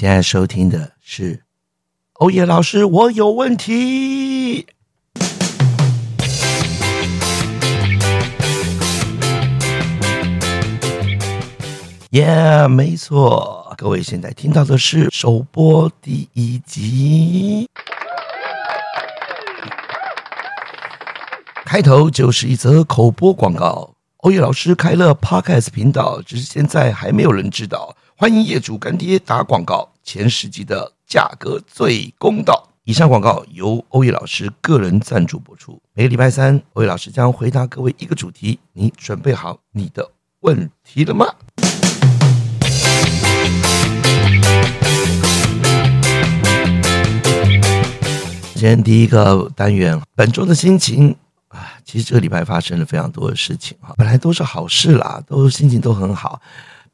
现在收听的是欧耶老师，我有问题。耶，没错，各位现在听到的是首播第一集，开头就是一则口播广告。欧耶老师开了 Podcast 频道，只是现在还没有人知道。欢迎业主干爹打广告，前十集的价格最公道。以上广告由欧耶老师个人赞助播出。每个礼拜三，欧耶老师将回答各位一个主题，你准备好你的问题了吗？今天第一个单元，本周的心情啊，其实这个礼拜发生了非常多的事情哈，本来都是好事啦，都心情都很好。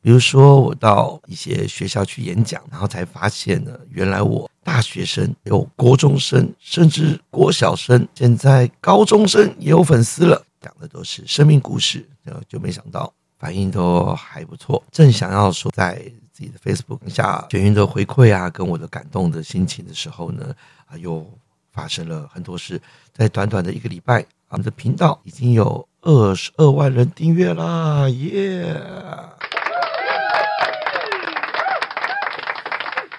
比如说，我到一些学校去演讲，然后才发现呢，原来我大学生有国中生，甚至国小生，现在高中生也有粉丝了，讲的都是生命故事，然后就没想到反应都还不错。正想要说在自己的 Facebook 下全员的回馈啊，跟我的感动的心情的时候呢，啊，又发生了很多事。在短短的一个礼拜，我们的频道已经有二十二万人订阅啦，耶！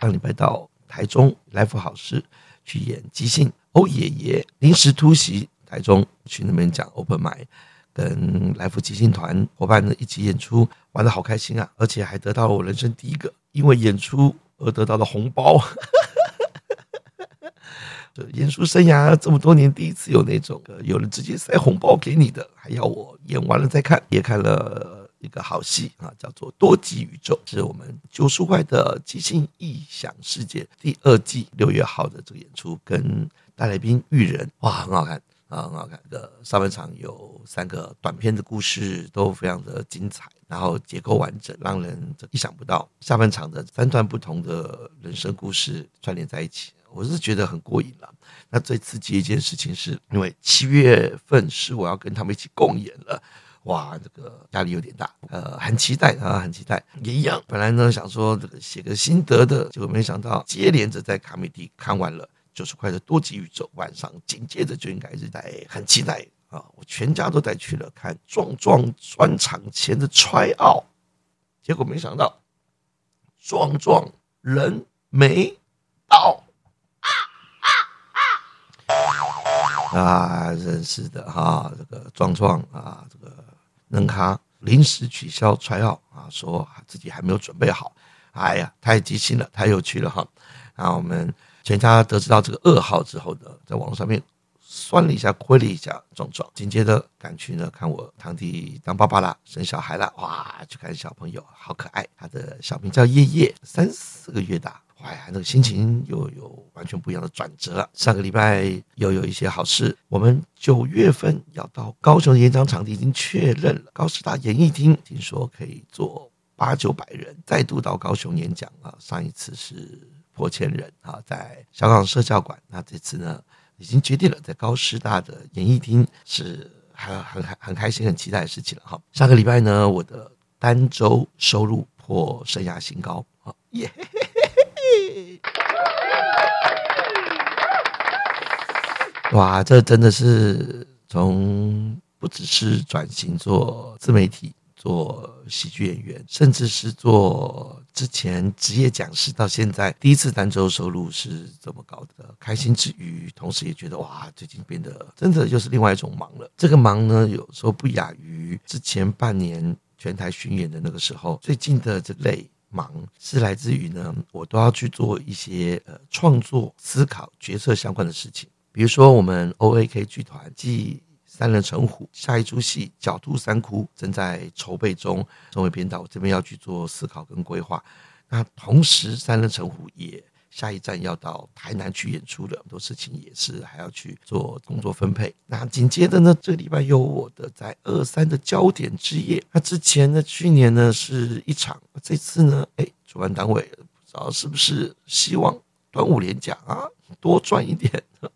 上礼拜到台中来福好事去演即兴欧爷爷临时突袭台中去那边讲 open m 麦，跟来福即兴团伙伴们一起演出，玩的好开心啊！而且还得到我人生第一个因为演出而得到的红包。这 演出生涯这么多年，第一次有那种有人直接塞红包给你的，还要我演完了再看，也看了。一个好戏啊，叫做《多极宇宙》，是我们九叔坏的即兴异想世界第二季六月号的这个演出，跟大来宾玉人，哇，很好看啊，很好看。的上半场有三个短片的故事，都非常的精彩，然后结构完整，让人意想不到。下半场的三段不同的人生故事串联在一起，我是觉得很过瘾了。那最刺激一件事情是，因为七月份是我要跟他们一起共演了。哇，这个压力有点大，呃，很期待啊，很期待，也一样。本来呢想说这个写个心得的，结果没想到接连着在卡米蒂看完了九十块的多级宇宙，晚上紧接着就应该是在很期待啊，我全家都带去了看壮壮专场前的 try 奥结果没想到壮壮人没到。啊，真是的哈，这个壮壮啊，这个。能卡临时取消传号啊，说自己还没有准备好，哎呀，太激心了，太有趣了哈！然后我们全家得知到这个噩耗之后呢，在网络上面算了一下，亏了一下壮壮，紧接着赶去呢看我堂弟当爸爸啦，生小孩了，哇，去看小朋友，好可爱，他的小名叫叶叶，三四个月大。哎呀，那个心情又有完全不一样的转折了。上个礼拜又有一些好事，我们九月份要到高雄的演讲场地已经确认了，高师大演艺厅听说可以坐八九百人，再度到高雄演讲啊！上一次是破千人啊，在香港社教馆，那这次呢已经决定了，在高师大的演艺厅是很很很开心、很期待的事情了哈。上个礼拜呢，我的单周收入破生涯新高啊，耶！哇，这真的是从不只是转型做自媒体、做喜剧演员，甚至是做之前职业讲师，到现在第一次单周收入是这么高的，开心之余，同时也觉得哇，最近变得真的又是另外一种忙了。这个忙呢，有时候不亚于之前半年全台巡演的那个时候，最近的这类。忙是来自于呢，我都要去做一些呃创作、思考、决策相关的事情。比如说，我们 O A K 剧团即三人成虎下一出戏《狡兔三窟》正在筹备中，成为编导这边要去做思考跟规划。那同时，三人成虎也。下一站要到台南去演出的很多事情也是还要去做工作分配。那紧接着呢，这个礼拜有我的在二三的焦点之夜。那之前呢，去年呢是一场，这次呢，哎，主办单位不知道是不是希望端午连假啊多赚一点。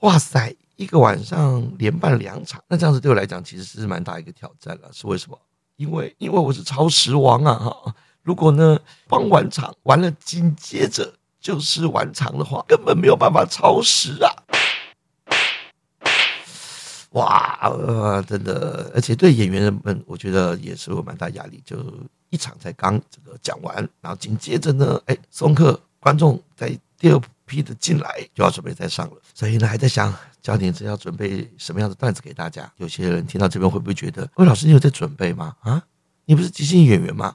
哇塞，一个晚上连办两场，那这样子对我来讲其实是蛮大一个挑战了。是为什么？因为因为我是超时王啊哈。如果呢傍晚场完了，紧接着就是晚场的话，根本没有办法超时啊！哇，呃，真的，而且对演员们，我觉得也是有蛮大压力。就一场才刚这个讲完，然后紧接着呢，哎，送客观众在第二批的进来，就要准备再上了。所以呢，还在想焦点是要准备什么样的段子给大家。有些人听到这边会不会觉得，魏老师你有在准备吗？啊，你不是即兴演员吗？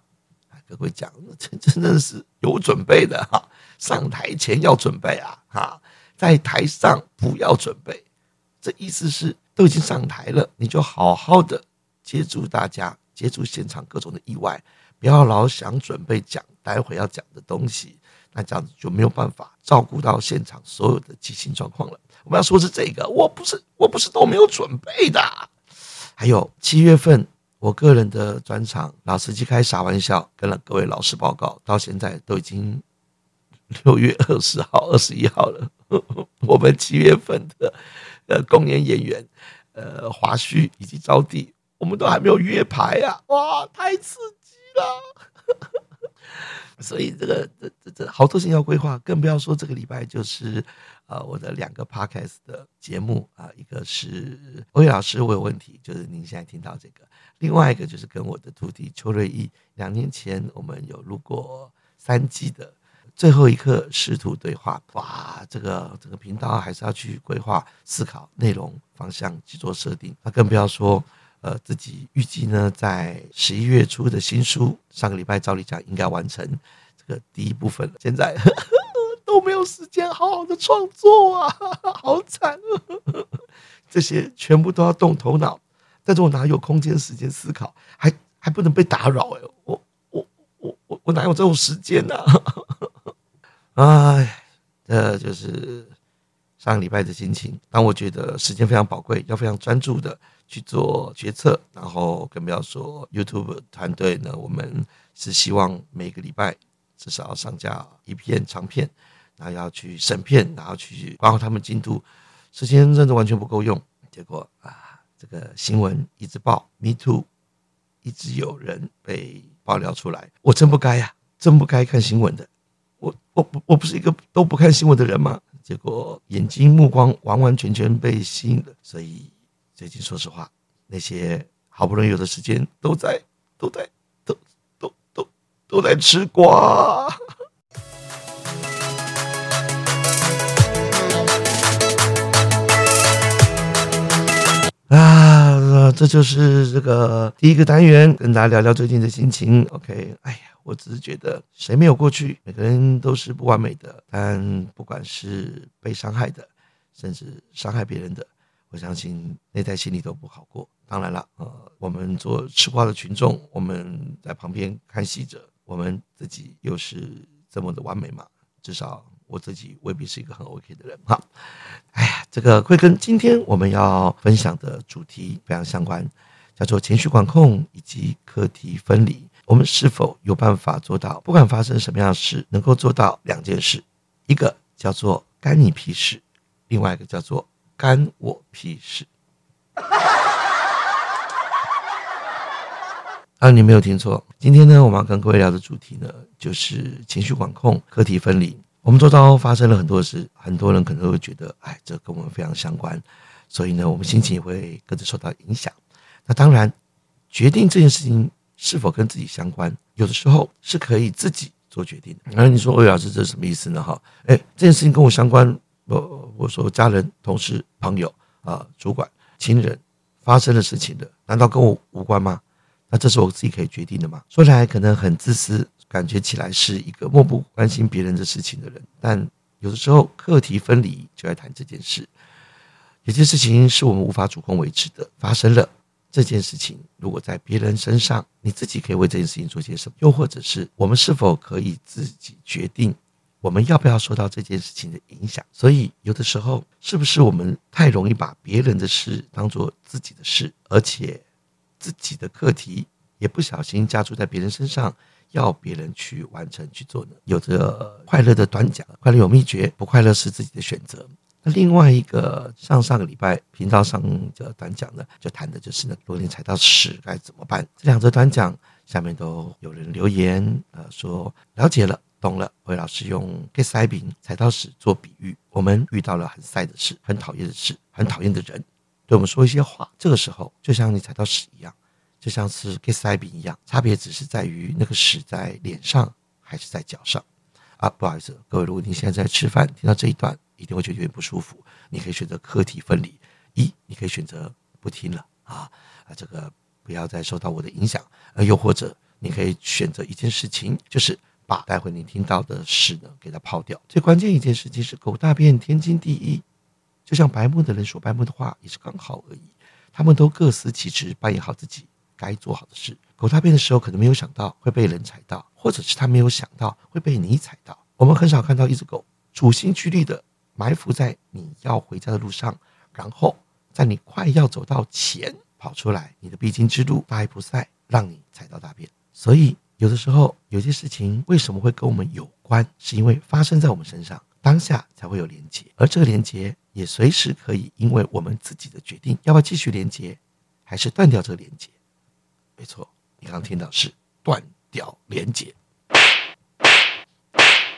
各位讲，这真的是有准备的哈。上台前要准备啊，哈，在台上不要准备。这意思是。都已经上台了，你就好好的接住大家，接住现场各种的意外，不要老想准备讲待会要讲的东西，那这样子就没有办法照顾到现场所有的即兴状况了。我们要说是这个，我不是我不是都没有准备的。还有七月份我个人的专场，老司机开傻玩笑，跟了各位老师报告，到现在都已经 六月二十号、二十一号了，我们七月份的。呃，公演演员，呃，华胥以及招娣，我们都还没有约牌啊！哇，太刺激了！所以这个这这这好多事情要规划，更不要说这个礼拜就是呃我的两个 podcast 的节目啊，一个是欧阳老师我有问题，就是您现在听到这个；另外一个就是跟我的徒弟邱瑞义，两年前我们有录过三季的。最后一刻师徒对话，哇，这个整个频道还是要去规划、思考内容方向去做设定。那更不要说，呃，自己预计呢，在十一月初的新书，上个礼拜照理讲应该完成这个第一部分了。现在 都没有时间好好的创作啊，好惨！这些全部都要动头脑，但是我哪有空间、时间思考？还还不能被打扰哎，我我我我我哪有这种时间呢？哎，这就是上礼拜的心情。当我觉得时间非常宝贵，要非常专注的去做决策，然后更不要说 YouTube 团队呢，我们是希望每个礼拜至少要上架一片长片，然后要去审片，然后去管好他们进度，时间真的完全不够用。结果啊，这个新闻一直报，Me Too，一直有人被爆料出来，我真不该呀，真不该看新闻的。我我不我不是一个都不看新闻的人吗？结果眼睛目光完完全全被吸引了，所以最近说实话，那些好不容易有的时间都在都在都都都都在吃瓜啊！这就是这个第一个单元，跟大家聊聊最近的心情。OK，哎呀。我只是觉得，谁没有过去？每个人都是不完美的。但不管是被伤害的，甚至伤害别人的，我相信内在心里都不好过。当然了，呃，我们做吃瓜的群众，我们在旁边看戏者，我们自己又是这么的完美嘛？至少我自己未必是一个很 OK 的人。哈，哎呀，这个会跟今天我们要分享的主题非常相关，叫做情绪管控以及课题分离。我们是否有办法做到，不管发生什么样的事，能够做到两件事？一个叫做干你屁事，另外一个叫做干我屁事。啊，你没有听错，今天呢，我们要跟各位聊的主题呢，就是情绪管控、课题分离。我们周遭发生了很多事，很多人可能都会觉得，哎，这跟我们非常相关，所以呢，我们心情也会跟着受到影响。那当然，决定这件事情。是否跟自己相关？有的时候是可以自己做决定的。那你说，魏老师这是什么意思呢？哈，哎，这件事情跟我相关，我我说家人、同事、朋友啊、主管、亲人发生的事情的，难道跟我无关吗？那这是我自己可以决定的吗？说起来可能很自私，感觉起来是一个漠不关心别人的事情的人。但有的时候课题分离就来谈这件事，有些事情是我们无法主控维持的，发生了。这件事情如果在别人身上，你自己可以为这件事情做些什么？又或者是我们是否可以自己决定，我们要不要受到这件事情的影响？所以有的时候，是不是我们太容易把别人的事当做自己的事，而且自己的课题也不小心加注在别人身上，要别人去完成去做呢？有着快乐的短讲，快乐有秘诀，不快乐是自己的选择。那另外一个上上个礼拜频道上的短讲呢，就谈的就是呢，如果你踩到屎该怎么办？这两则短讲下面都有人留言，呃，说了解了，懂了。魏老师用 get 塞饼踩到屎做比喻，我们遇到了很晒的事，很讨厌的事，很讨厌的人，对我们说一些话。这个时候，就像你踩到屎一样，就像是 get 塞饼一样，差别只是在于那个屎在脸上还是在脚上。啊，不好意思，各位，如果你现在在吃饭，听到这一段，一定会觉得有点不舒服。你可以选择课题分离，一，你可以选择不听了啊啊，这个。不要再受到我的影响，呃，又或者你可以选择一件事情，就是把待会你听到的事呢给它抛掉。最关键一件事情是狗大便天经地义，就像白目的人说白目的话也是刚好而已。他们都各司其职，扮演好自己该做好的事。狗大便的时候可能没有想到会被人踩到，或者是他没有想到会被你踩到。我们很少看到一只狗处心积虑的埋伏在你要回家的路上，然后在你快要走到前。跑出来，你的必经之路大不赛，让你踩到大便。所以有的时候有些事情为什么会跟我们有关，是因为发生在我们身上当下才会有连接，而这个连接也随时可以因为我们自己的决定，要不要继续连接，还是断掉这个连接。没错，你刚听到是断掉连接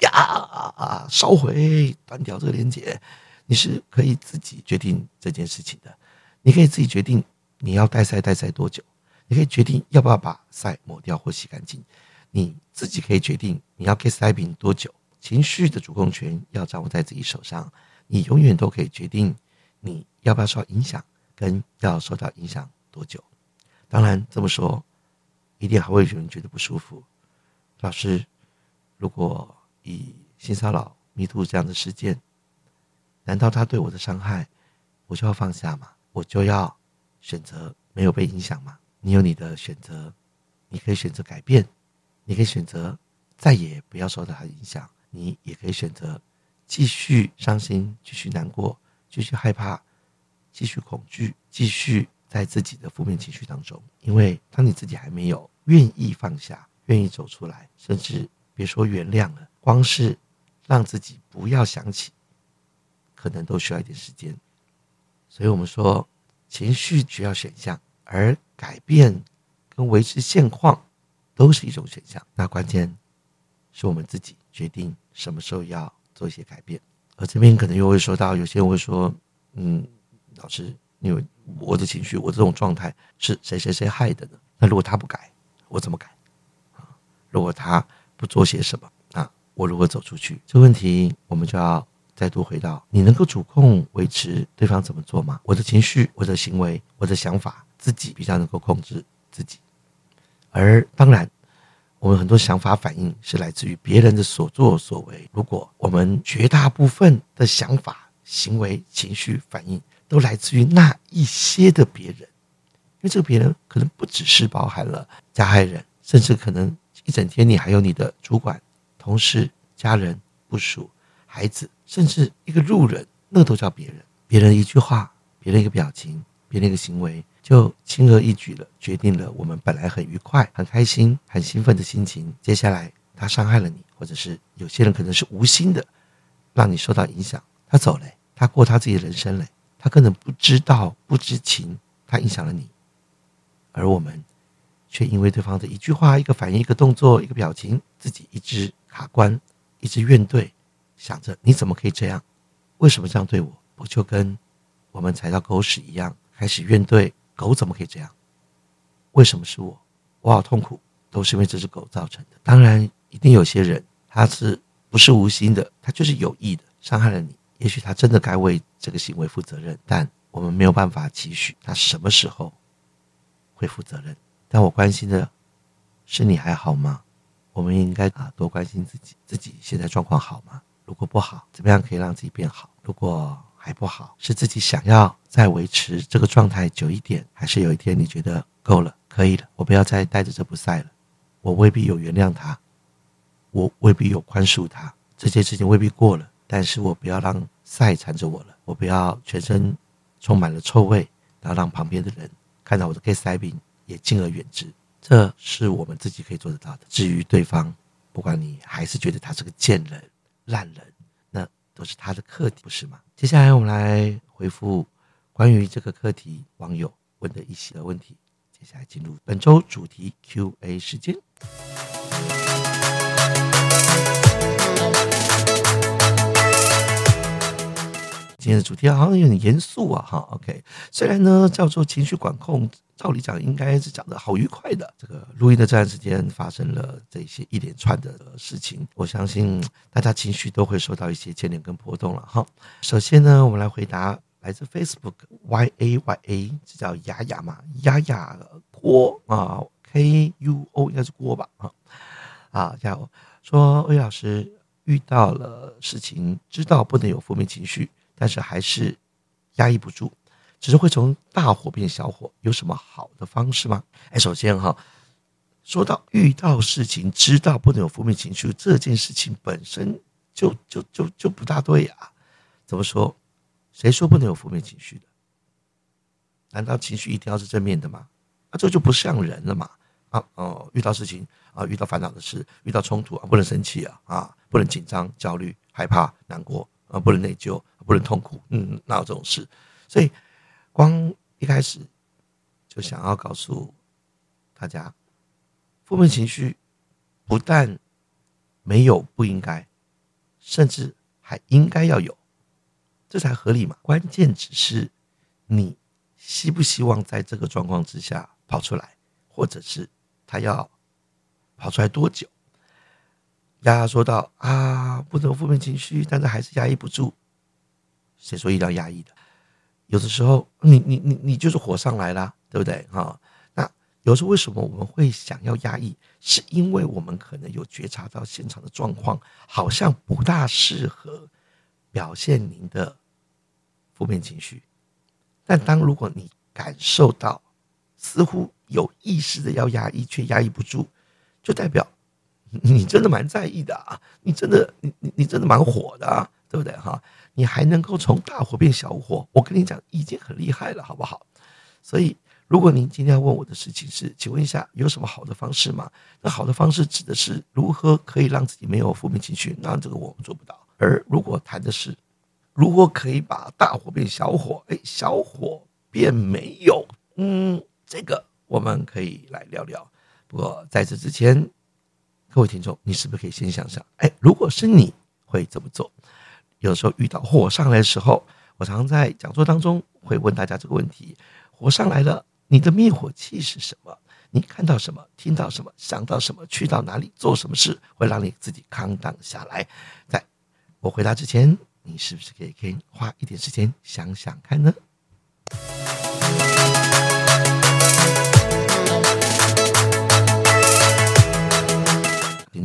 呀，烧毁断掉这个连接，你是可以自己决定这件事情的，你可以自己决定。你要带塞带塞多久？你可以决定要不要把塞抹掉或洗干净。你自己可以决定你要给塞饼多久。情绪的主控权要掌握在自己手上。你永远都可以决定你要不要受到影响，跟要受到影响多久。当然这么说，一定还会有人觉得不舒服。老师，如果以性骚扰、迷途这样的事件，难道他对我的伤害，我就要放下吗？我就要？选择没有被影响吗？你有你的选择，你可以选择改变，你可以选择再也不要受到他影响，你也可以选择继续伤心、继续难过、继续害怕、继续恐惧、继续在自己的负面情绪当中。因为当你自己还没有愿意放下、愿意走出来，甚至别说原谅了，光是让自己不要想起，可能都需要一点时间。所以我们说。情绪需要选项，而改变跟维持现况都是一种选项。那关键是我们自己决定什么时候要做一些改变。而这边可能又会说到，有些人会说：“嗯，老师，因为我的情绪，我这种状态是谁谁谁害的呢？那如果他不改，我怎么改？啊，如果他不做些什么，我如何走出去？这个问题我们就要。”再度回到，你能够主控维持对方怎么做吗？我的情绪、我的行为、我的想法，自己比较能够控制自己。而当然，我们很多想法反应是来自于别人的所作所为。如果我们绝大部分的想法、行为、情绪反应都来自于那一些的别人，因为这个别人可能不只是包含了加害人，甚至可能一整天你还有你的主管、同事、家人、部属。孩子，甚至一个路人，那都叫别人。别人一句话，别人一个表情，别人一个行为，就轻而易举了，决定了我们本来很愉快、很开心、很兴奋的心情。接下来，他伤害了你，或者是有些人可能是无心的，让你受到影响。他走了，他过他自己的人生了，他可能不知道、不知情，他影响了你，而我们却因为对方的一句话、一个反应、一个动作、一个表情，自己一直卡关，一直怨怼。想着你怎么可以这样？为什么这样对我？不就跟我们踩到狗屎一样，开始怨对狗怎么可以这样？为什么是我？我好痛苦，都是因为这只狗造成的。当然，一定有些人他是不是无心的，他就是有意的伤害了你。也许他真的该为这个行为负责任，但我们没有办法期许他什么时候会负责任。但我关心的是你还好吗？我们应该啊多关心自己，自己现在状况好吗？如果不好，怎么样可以让自己变好？如果还不好，是自己想要再维持这个状态久一点，还是有一天你觉得够了，可以了，我不要再带着这不赛了。我未必有原谅他，我未必有宽恕他，这件事情未必过了，但是我不要让赛缠着我了，我不要全身充满了臭味，然后让旁边的人看到我的 gay 塞病也敬而远之。这是我们自己可以做得到的。至于对方，不管你还是觉得他是个贱人。烂人，那都是他的课题，不是吗？接下来我们来回复关于这个课题网友问的一些问题。接下来进入本周主题 Q&A 时间。今天的主题好像有点严肃啊，哈，OK。虽然呢叫做情绪管控，照理讲应该是讲的好愉快的。这个录音的这段时间发生了这些一连串的事情，我相信大家情绪都会受到一些牵连跟波动了，哈。首先呢，我们来回答来自 Facebook Y A Y A，这叫雅雅嘛，雅雅郭啊，K U O 应该是郭吧，啊啊，叫说魏老师遇到了事情，知道不能有负面情绪。但是还是压抑不住，只是会从大火变小火。有什么好的方式吗？哎，首先哈，说到遇到事情知道不能有负面情绪这件事情本身就就就就不大对啊。怎么说？谁说不能有负面情绪的？难道情绪一定要是正面的吗？那这就不像人了嘛！啊哦，遇到事情啊，遇到烦恼的事，遇到冲突啊，不能生气啊啊，不能紧张、焦虑、害怕、难过。啊，不能内疚，不能痛苦，嗯，哪有这种事？所以，光一开始就想要告诉大家，负面情绪不但没有不应该，甚至还应该要有，这才合理嘛。关键只是你希不希望在这个状况之下跑出来，或者是他要跑出来多久？丫丫说道：“啊，不能负面情绪，但是还是压抑不住。谁说一定要压抑的？有的时候，你你你你就是火上来了，对不对？哈，那有时候为什么我们会想要压抑？是因为我们可能有觉察到现场的状况好像不大适合表现您的负面情绪。但当如果你感受到似乎有意识的要压抑，却压抑不住，就代表。”你真的蛮在意的啊！你真的，你你你真的蛮火的啊，对不对哈？你还能够从大火变小火，我跟你讲，已经很厉害了，好不好？所以，如果您今天要问我的事情是，请问一下，有什么好的方式吗？那好的方式指的是如何可以让自己没有负面情绪？那这个我们做不到。而如果谈的是如何可以把大火变小火，哎，小火变没有，嗯，这个我们可以来聊聊。不过在这之前。各位听众，你是不是可以先想想？哎，如果是你会怎么做？有时候遇到火上来的时候，我常常在讲座当中会问大家这个问题：火上来了，你的灭火器是什么？你看到什么？听到什么？想到什么？去到哪里？做什么事会让你自己扛挡下来？在我回答之前，你是不是可以可以花一点时间想想看呢？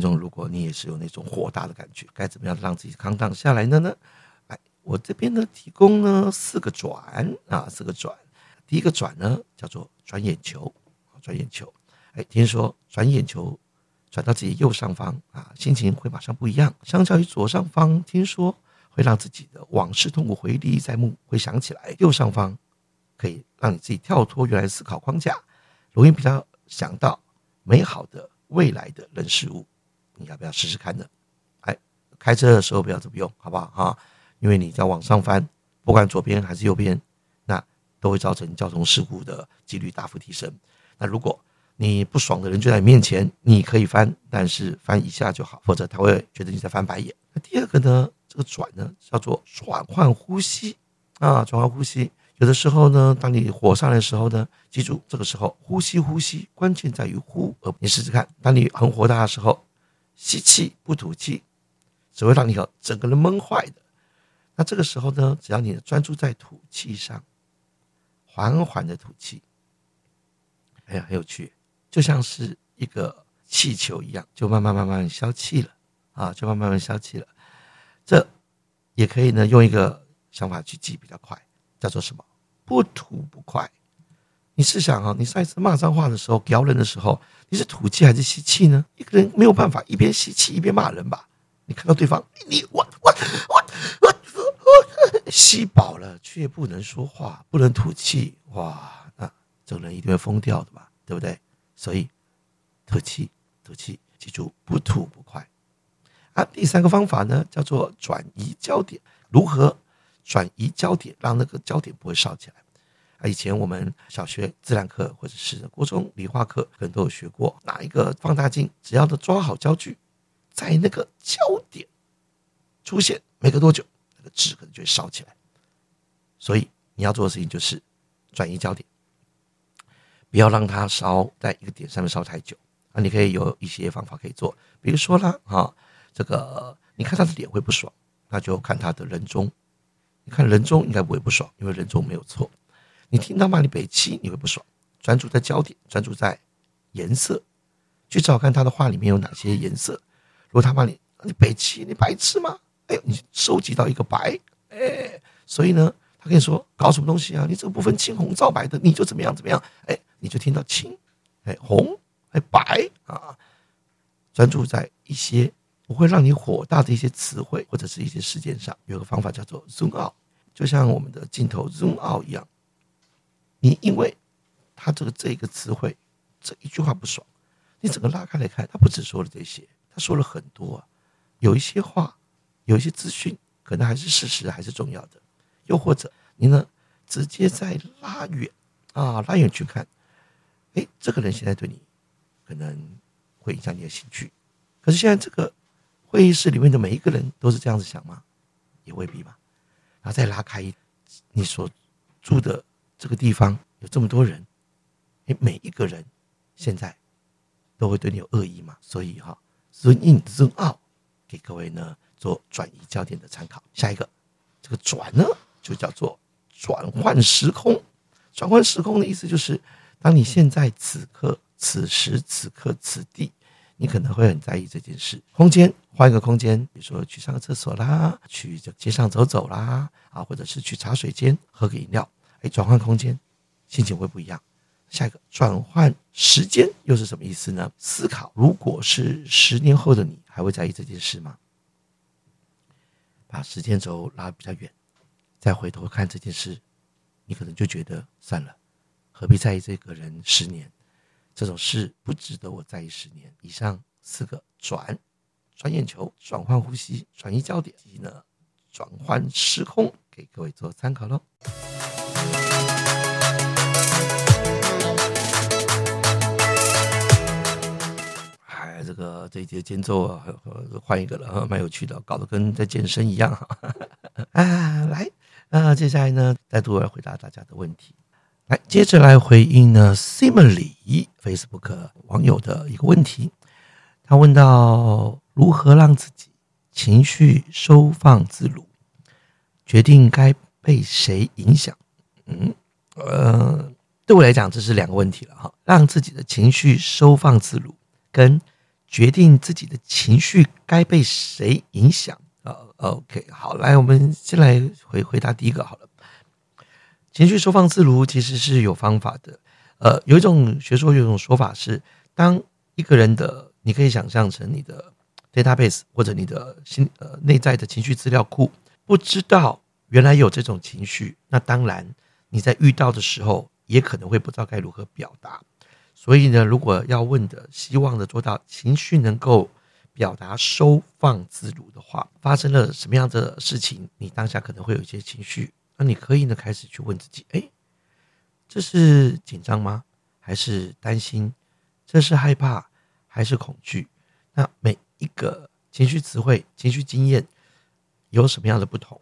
众，如果你也是有那种火大的感觉，该怎么样让自己康荡下来的呢？哎，我这边呢提供呢四个转啊，四个转。第一个转呢叫做转眼球，转眼球。哎，听说转眼球转到自己右上方啊，心情会马上不一样。相较于左上方，听说会让自己的往事痛苦回忆历历在目，会想起来。右上方可以让你自己跳脱原来思考框架，容易比较想到美好的未来的人事物。你要不要试试看呢？哎，开车的时候不要这么用，好不好哈？因为你要往上翻，不管左边还是右边，那都会造成交通事故的几率大幅提升。那如果你不爽的人就在你面前，你可以翻，但是翻一下就好，否则他会觉得你在翻白眼。那第二个呢，这个转呢叫做转换呼吸啊，转换呼吸。有的时候呢，当你火上来的时候呢，记住这个时候呼吸呼吸，关键在于呼。你试试看，当你很火大的时候。吸气不吐气，只会让你整个人闷坏的。那这个时候呢，只要你专注在吐气上，缓缓的吐气，哎呀，很有趣，就像是一个气球一样，就慢慢慢慢消气了啊，就慢慢慢消气了。这也可以呢，用一个想法去记比较快，叫做什么？不吐不快。你试想啊，你上一次骂脏话的时候，咬人的时候，你是吐气还是吸气呢？一个人没有办法一边吸气一边骂人吧？你看到对方，你我我我我我吸饱了却不能说话，不能吐气，哇，那这个人一定会疯掉的嘛，对不对？所以吐气吐气，记住不吐不快。啊，第三个方法呢，叫做转移焦点。如何转移焦点，让那个焦点不会烧起来？以前我们小学自然课或者是国中理化课可能都有学过，拿一个放大镜，只要的抓好焦距，在那个焦点出现，没隔多久，那个纸可能就会烧起来。所以你要做的事情就是转移焦点，不要让它烧在一个点上面烧太久。啊，你可以有一些方法可以做，比如说啦，哈，这个你看他的脸会不爽，那就看他的人中。你看人中应该不会不爽，因为人中没有错。你听到骂你北七，你会不爽。专注在焦点，专注在颜色，去找看他的话里面有哪些颜色。如果他骂你，你北七，你白痴吗？哎，你收集到一个白，哎，所以呢，他跟你说搞什么东西啊？你这个不分青红皂白的，你就怎么样怎么样？哎，你就听到青，哎红，哎白啊，专注在一些。不会让你火大的一些词汇或者是一些事件上，有个方法叫做 zoom out，就像我们的镜头 zoom out 一样。你因为他这个这个词汇这一句话不爽，你整个拉开来看，他不只说了这些，他说了很多。有一些话，有一些资讯，可能还是事实，还是重要的。又或者你呢，直接在拉远啊，拉远去看，哎，这个人现在对你可能会影响你的兴趣，可是现在这个。会议室里面的每一个人都是这样子想吗？也未必吧。然后再拉开，你所住的这个地方有这么多人，你每一个人现在都会对你有恶意嘛？所以哈，zoom in zoom out，给各位呢做转移焦点的参考。下一个，这个转呢就叫做转换时空。转换时空的意思就是，当你现在此刻、此时此刻、此地。你可能会很在意这件事，空间换一个空间，比如说去上个厕所啦，去这街上走走啦，啊，或者是去茶水间喝个饮料，哎，转换空间，心情会不一样。下一个转换时间又是什么意思呢？思考，如果是十年后的你，还会在意这件事吗？把时间轴拉比较远，再回头看这件事，你可能就觉得算了，何必在意这个人十年？这种事不值得我在意十年以上。四个转，转眼球，转换呼吸，转移焦点，以及呢，转换时空，给各位做参考喽。哎，这个这一节间奏啊，换一个了，蛮有趣的，搞得跟在健身一样哈。啊，来，那接下来呢，再度来回答大家的问题。来，接着来回应呢，Simily Facebook 网友的一个问题。他问到如何让自己情绪收放自如，决定该被谁影响？嗯，呃，对我来讲，这是两个问题了哈。让自己的情绪收放自如，跟决定自己的情绪该被谁影响啊？OK，好，来，我们先来回回答第一个好了。情绪收放自如其实是有方法的，呃，有一种学说，有一种说法是，当一个人的，你可以想象成你的 database 或者你的心呃内在的情绪资料库，不知道原来有这种情绪，那当然你在遇到的时候也可能会不知道该如何表达。所以呢，如果要问的，希望的做到情绪能够表达收放自如的话，发生了什么样的事情，你当下可能会有一些情绪。那你可以呢开始去问自己：哎，这是紧张吗？还是担心？这是害怕还是恐惧？那每一个情绪词汇、情绪经验有什么样的不同？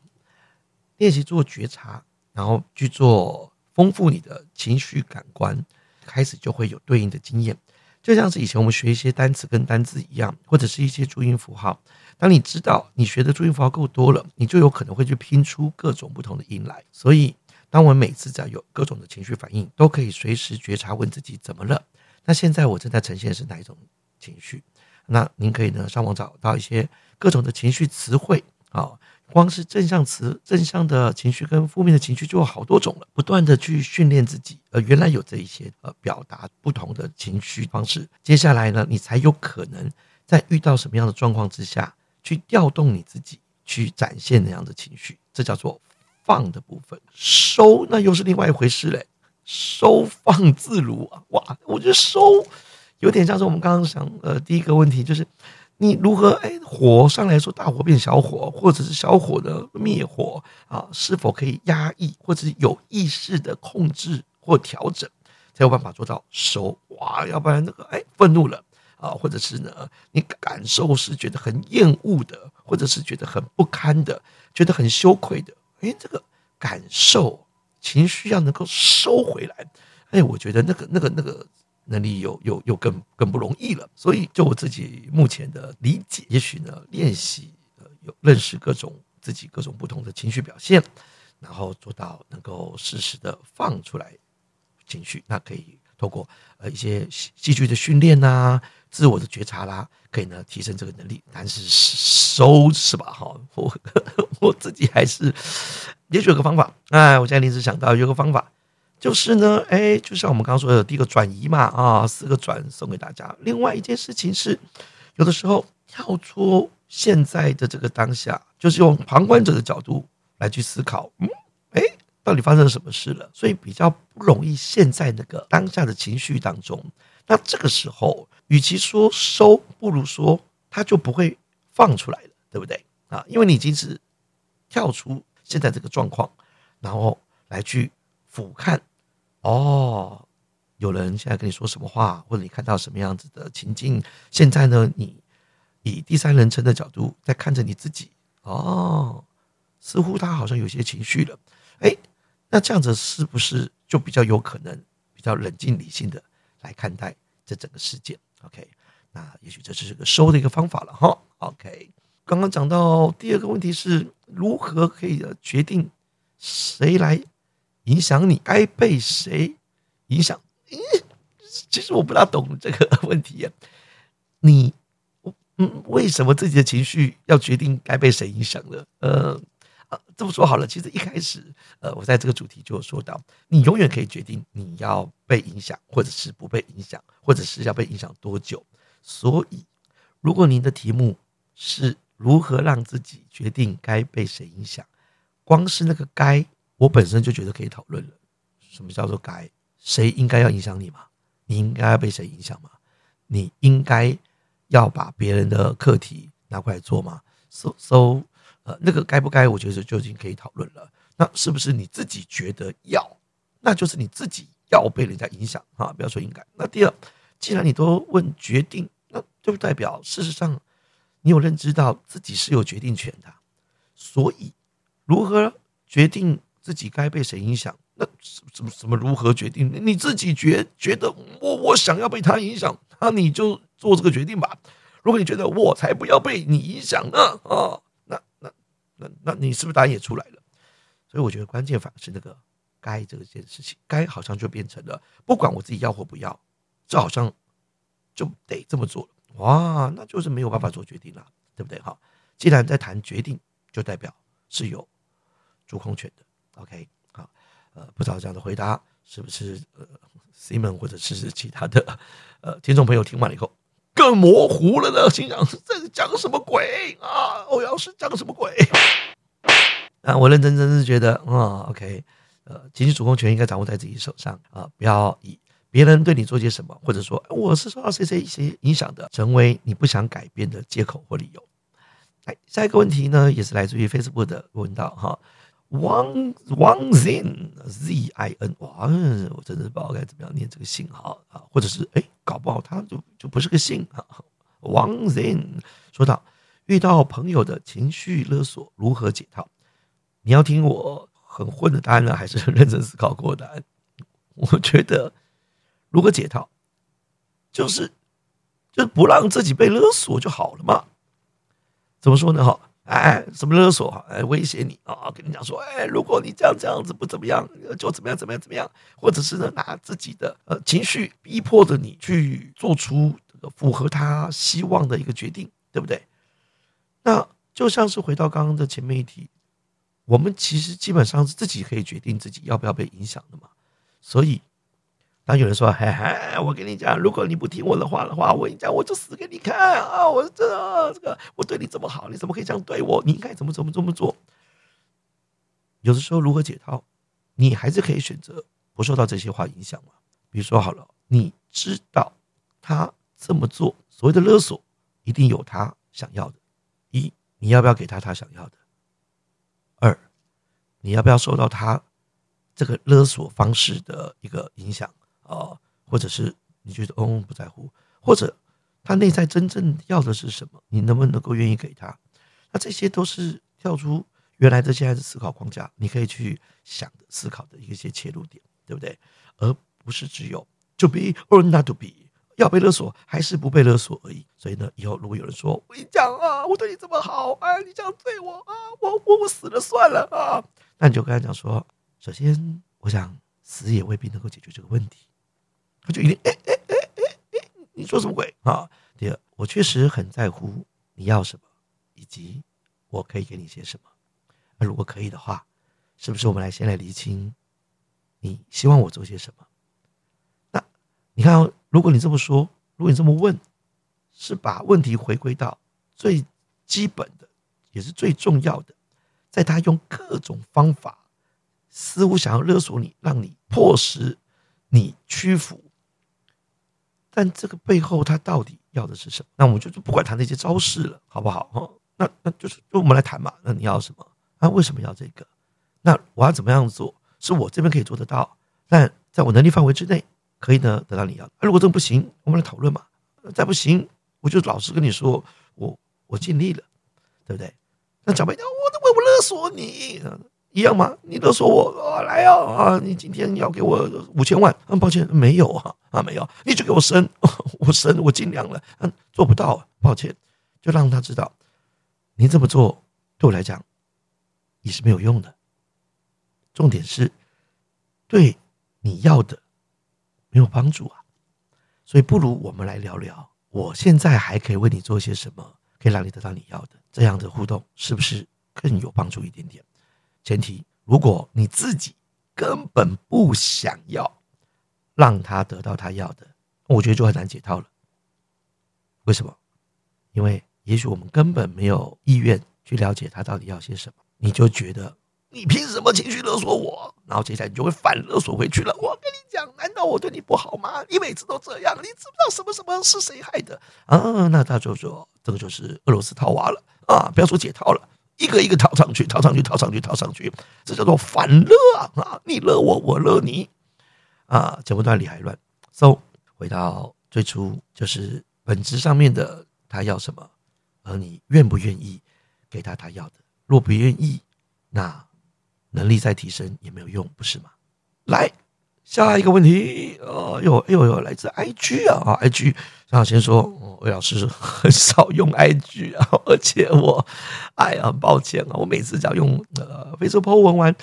练习做觉察，然后去做丰富你的情绪感官，开始就会有对应的经验。就像是以前我们学一些单词跟单字一样，或者是一些注音符号。当你知道你学的注音符号够多了，你就有可能会去拼出各种不同的音来。所以，当我们每次只要有各种的情绪反应，都可以随时觉察，问自己怎么了？那现在我正在呈现是哪一种情绪？那您可以呢上网找到一些各种的情绪词汇啊。光是正向词、正向的情绪跟负面的情绪就有好多种了。不断的去训练自己，呃，原来有这一些呃表达不同的情绪方式。接下来呢，你才有可能在遇到什么样的状况之下去调动你自己，去展现那样的情绪。这叫做放的部分，收那又是另外一回事嘞。收放自如啊，哇，我觉得收有点像是我们刚刚想呃第一个问题就是。你如何哎火上来说大火变小火，或者是小火的灭火啊？是否可以压抑，或者是有意识的控制或调整，才有办法做到收哇？要不然那个哎愤怒了啊，或者是呢你感受是觉得很厌恶的，或者是觉得很不堪的，觉得很羞愧的，哎这个感受情绪要能够收回来。哎，我觉得那个、那个、那个能力有、有、有更更不容易了。所以，就我自己目前的理解，也许呢，练习呃，有认识各种自己各种不同的情绪表现，然后做到能够适时的放出来情绪，那可以透过呃一些戏剧的训练呐，自我的觉察啦，可以呢提升这个能力。但是收是吧？哈，我 我自己还是也许有个方法。哎，我现在临时想到有个方法。就是呢，哎，就像我们刚刚说的第一个转移嘛，啊，四个转送给大家。另外一件事情是，有的时候跳出现在的这个当下，就是用旁观者的角度来去思考，嗯，哎，到底发生了什么事了？所以比较不容易陷在那个当下的情绪当中。那这个时候，与其说收，不如说他就不会放出来了，对不对？啊，因为你已经是跳出现在这个状况，然后来去俯瞰。哦，有人现在跟你说什么话，或者你看到什么样子的情境？现在呢，你以第三人称的角度在看着你自己。哦，似乎他好像有些情绪了。哎，那这样子是不是就比较有可能比较冷静理性的来看待这整个事件？OK，那也许这是个收的一个方法了哈。OK，刚刚讲到第二个问题是如何可以决定谁来。影响你该被谁影响？其实我不大懂这个问题。你，嗯，为什么自己的情绪要决定该被谁影响呢？呃，啊，这么说好了，其实一开始，呃，我在这个主题就说到，你永远可以决定你要被影响，或者是不被影响，或者是要被影响多久。所以，如果您的题目是如何让自己决定该被谁影响，光是那个“该”。我本身就觉得可以讨论了，什么叫做该？谁应该要影响你吗？你应该要被谁影响吗？你应该要把别人的课题拿过来做吗？So so，呃，那个该不该？我觉得就已经可以讨论了。那是不是你自己觉得要？那就是你自己要被人家影响啊！不要说应该。那第二，既然你都问决定，那就代表事实上你有认知到自己是有决定权的。所以如何决定？自己该被谁影响？那怎么怎么如何决定？你自己觉觉得我我想要被他影响，那你就做这个决定吧。如果你觉得我才不要被你影响呢？啊，那那那那你是不是答案也出来了？所以我觉得关键反而是那个该这件事情，该好像就变成了不管我自己要或不要，这好像就得这么做了。哇，那就是没有办法做决定了，对不对？哈，既然在谈决定，就代表是有主控权的。OK，好，呃，不知道这样的回答是不是呃，Simon 或者是其他的呃听众朋友听完了以后更模糊了呢？心想在讲什么鬼啊？欧阳是讲什么鬼？啊，我认真真是觉得啊，OK，呃，情绪主控权应该掌握在自己手上啊，不要以别人对你做些什么，或者说我是受到谁谁一些影响的，成为你不想改变的借口或理由。哎，下一个问题呢，也是来自于 Facebook 的问道哈。One one zin Z I N 哇，我真的不知道该怎么样念这个姓号啊，或者是哎，搞不好他就就不是个姓啊。王 Zin 说道：“遇到朋友的情绪勒索，如何解套？你要听我很混的答案呢，还是认真思考过的答案？我觉得，如何解套，就是就不让自己被勒索就好了嘛。怎么说呢？哈。”哎，什么勒索哈？哎，威胁你啊！跟你讲说，哎，如果你这样这样子不怎么样，就怎么样怎么样怎么样，或者是呢，拿自己的呃情绪逼迫着你去做出这个符合他希望的一个决定，对不对？那就像是回到刚刚的前面一题，我们其实基本上是自己可以决定自己要不要被影响的嘛，所以。当有人说：“嘿嘿，我跟你讲，如果你不听我的话的话，我跟你讲，我就死给你看啊！我是这这个，我对你这么好，你怎么可以这样对我？你应该怎么怎么这么做？”有的时候，如何解套，你还是可以选择不受到这些话影响嘛。比如说，好了，你知道他这么做所谓的勒索，一定有他想要的。一，你要不要给他他想要的？二，你要不要受到他这个勒索方式的一个影响啊？或者是你觉得哦不在乎，或者他内在真正要的是什么？你能不能够愿意给他？那这些都是跳出原来的现在的思考框架，你可以去想的思考的一些切入点，对不对？而不是只有 to be or not to be。要被勒索还是不被勒索而已。所以呢，以后如果有人说我跟你讲啊，我对你这么好啊，你这样对我啊，我我我死了算了啊，那你就跟他讲说，首先我想死也未必能够解决这个问题。他就一定哎哎哎哎哎，你说什么鬼啊？第二，我确实很在乎你要什么，以及我可以给你些什么。那如果可以的话，是不是我们来先来厘清，你希望我做些什么？那你看。如果你这么说，如果你这么问，是把问题回归到最基本的，也是最重要的，在他用各种方法，似乎想要勒索你，让你迫使你屈服，但这个背后他到底要的是什么？那我们就不管他那些招式了，好不好？哈，那那就是就我们来谈嘛。那你要什么？那为什么要这个？那我要怎么样做？是我这边可以做得到，但在我能力范围之内。可以呢，得到你要。如果这不行，我们来讨论嘛。再不行，我就老实跟你说，我我尽力了，对不对？那长辈讲，我怎么不勒索你？一样吗？你勒索我，来啊啊！你今天要给我五千万？嗯，抱歉，没有啊啊，没有。你就给我生，我生，我尽量了。嗯，做不到，抱歉。就让他知道，你这么做对我来讲也是没有用的。重点是，对你要的。没有帮助啊，所以不如我们来聊聊，我现在还可以为你做些什么，可以让你得到你要的，这样的互动是不是更有帮助一点点？前提，如果你自己根本不想要让他得到他要的，我觉得就很难解套了。为什么？因为也许我们根本没有意愿去了解他到底要些什么，你就觉得。你凭什么情绪勒索我？然后接下来你就会反勒索回去了。我跟你讲，难道我对你不好吗？你每次都这样，你知不知道什么什么是谁害的啊？那他就说，这个就是俄罗斯套娃了啊！不要说解套了，一个一个套上去，套上去，套上去，套上去，这叫做反勒啊！你勒我，我勒你啊！剪不断理还乱。So 回到最初，就是本质上面的，他要什么，而你愿不愿意给他他要的？若不愿意，那。能力再提升也没有用，不是吗？来下一个问题，哦，又又又来自 IG 啊啊，IG，张先说，魏老师很少用 IG 啊，而且我，哎呀，很抱歉啊，我每次只要用呃 Facebook 文玩，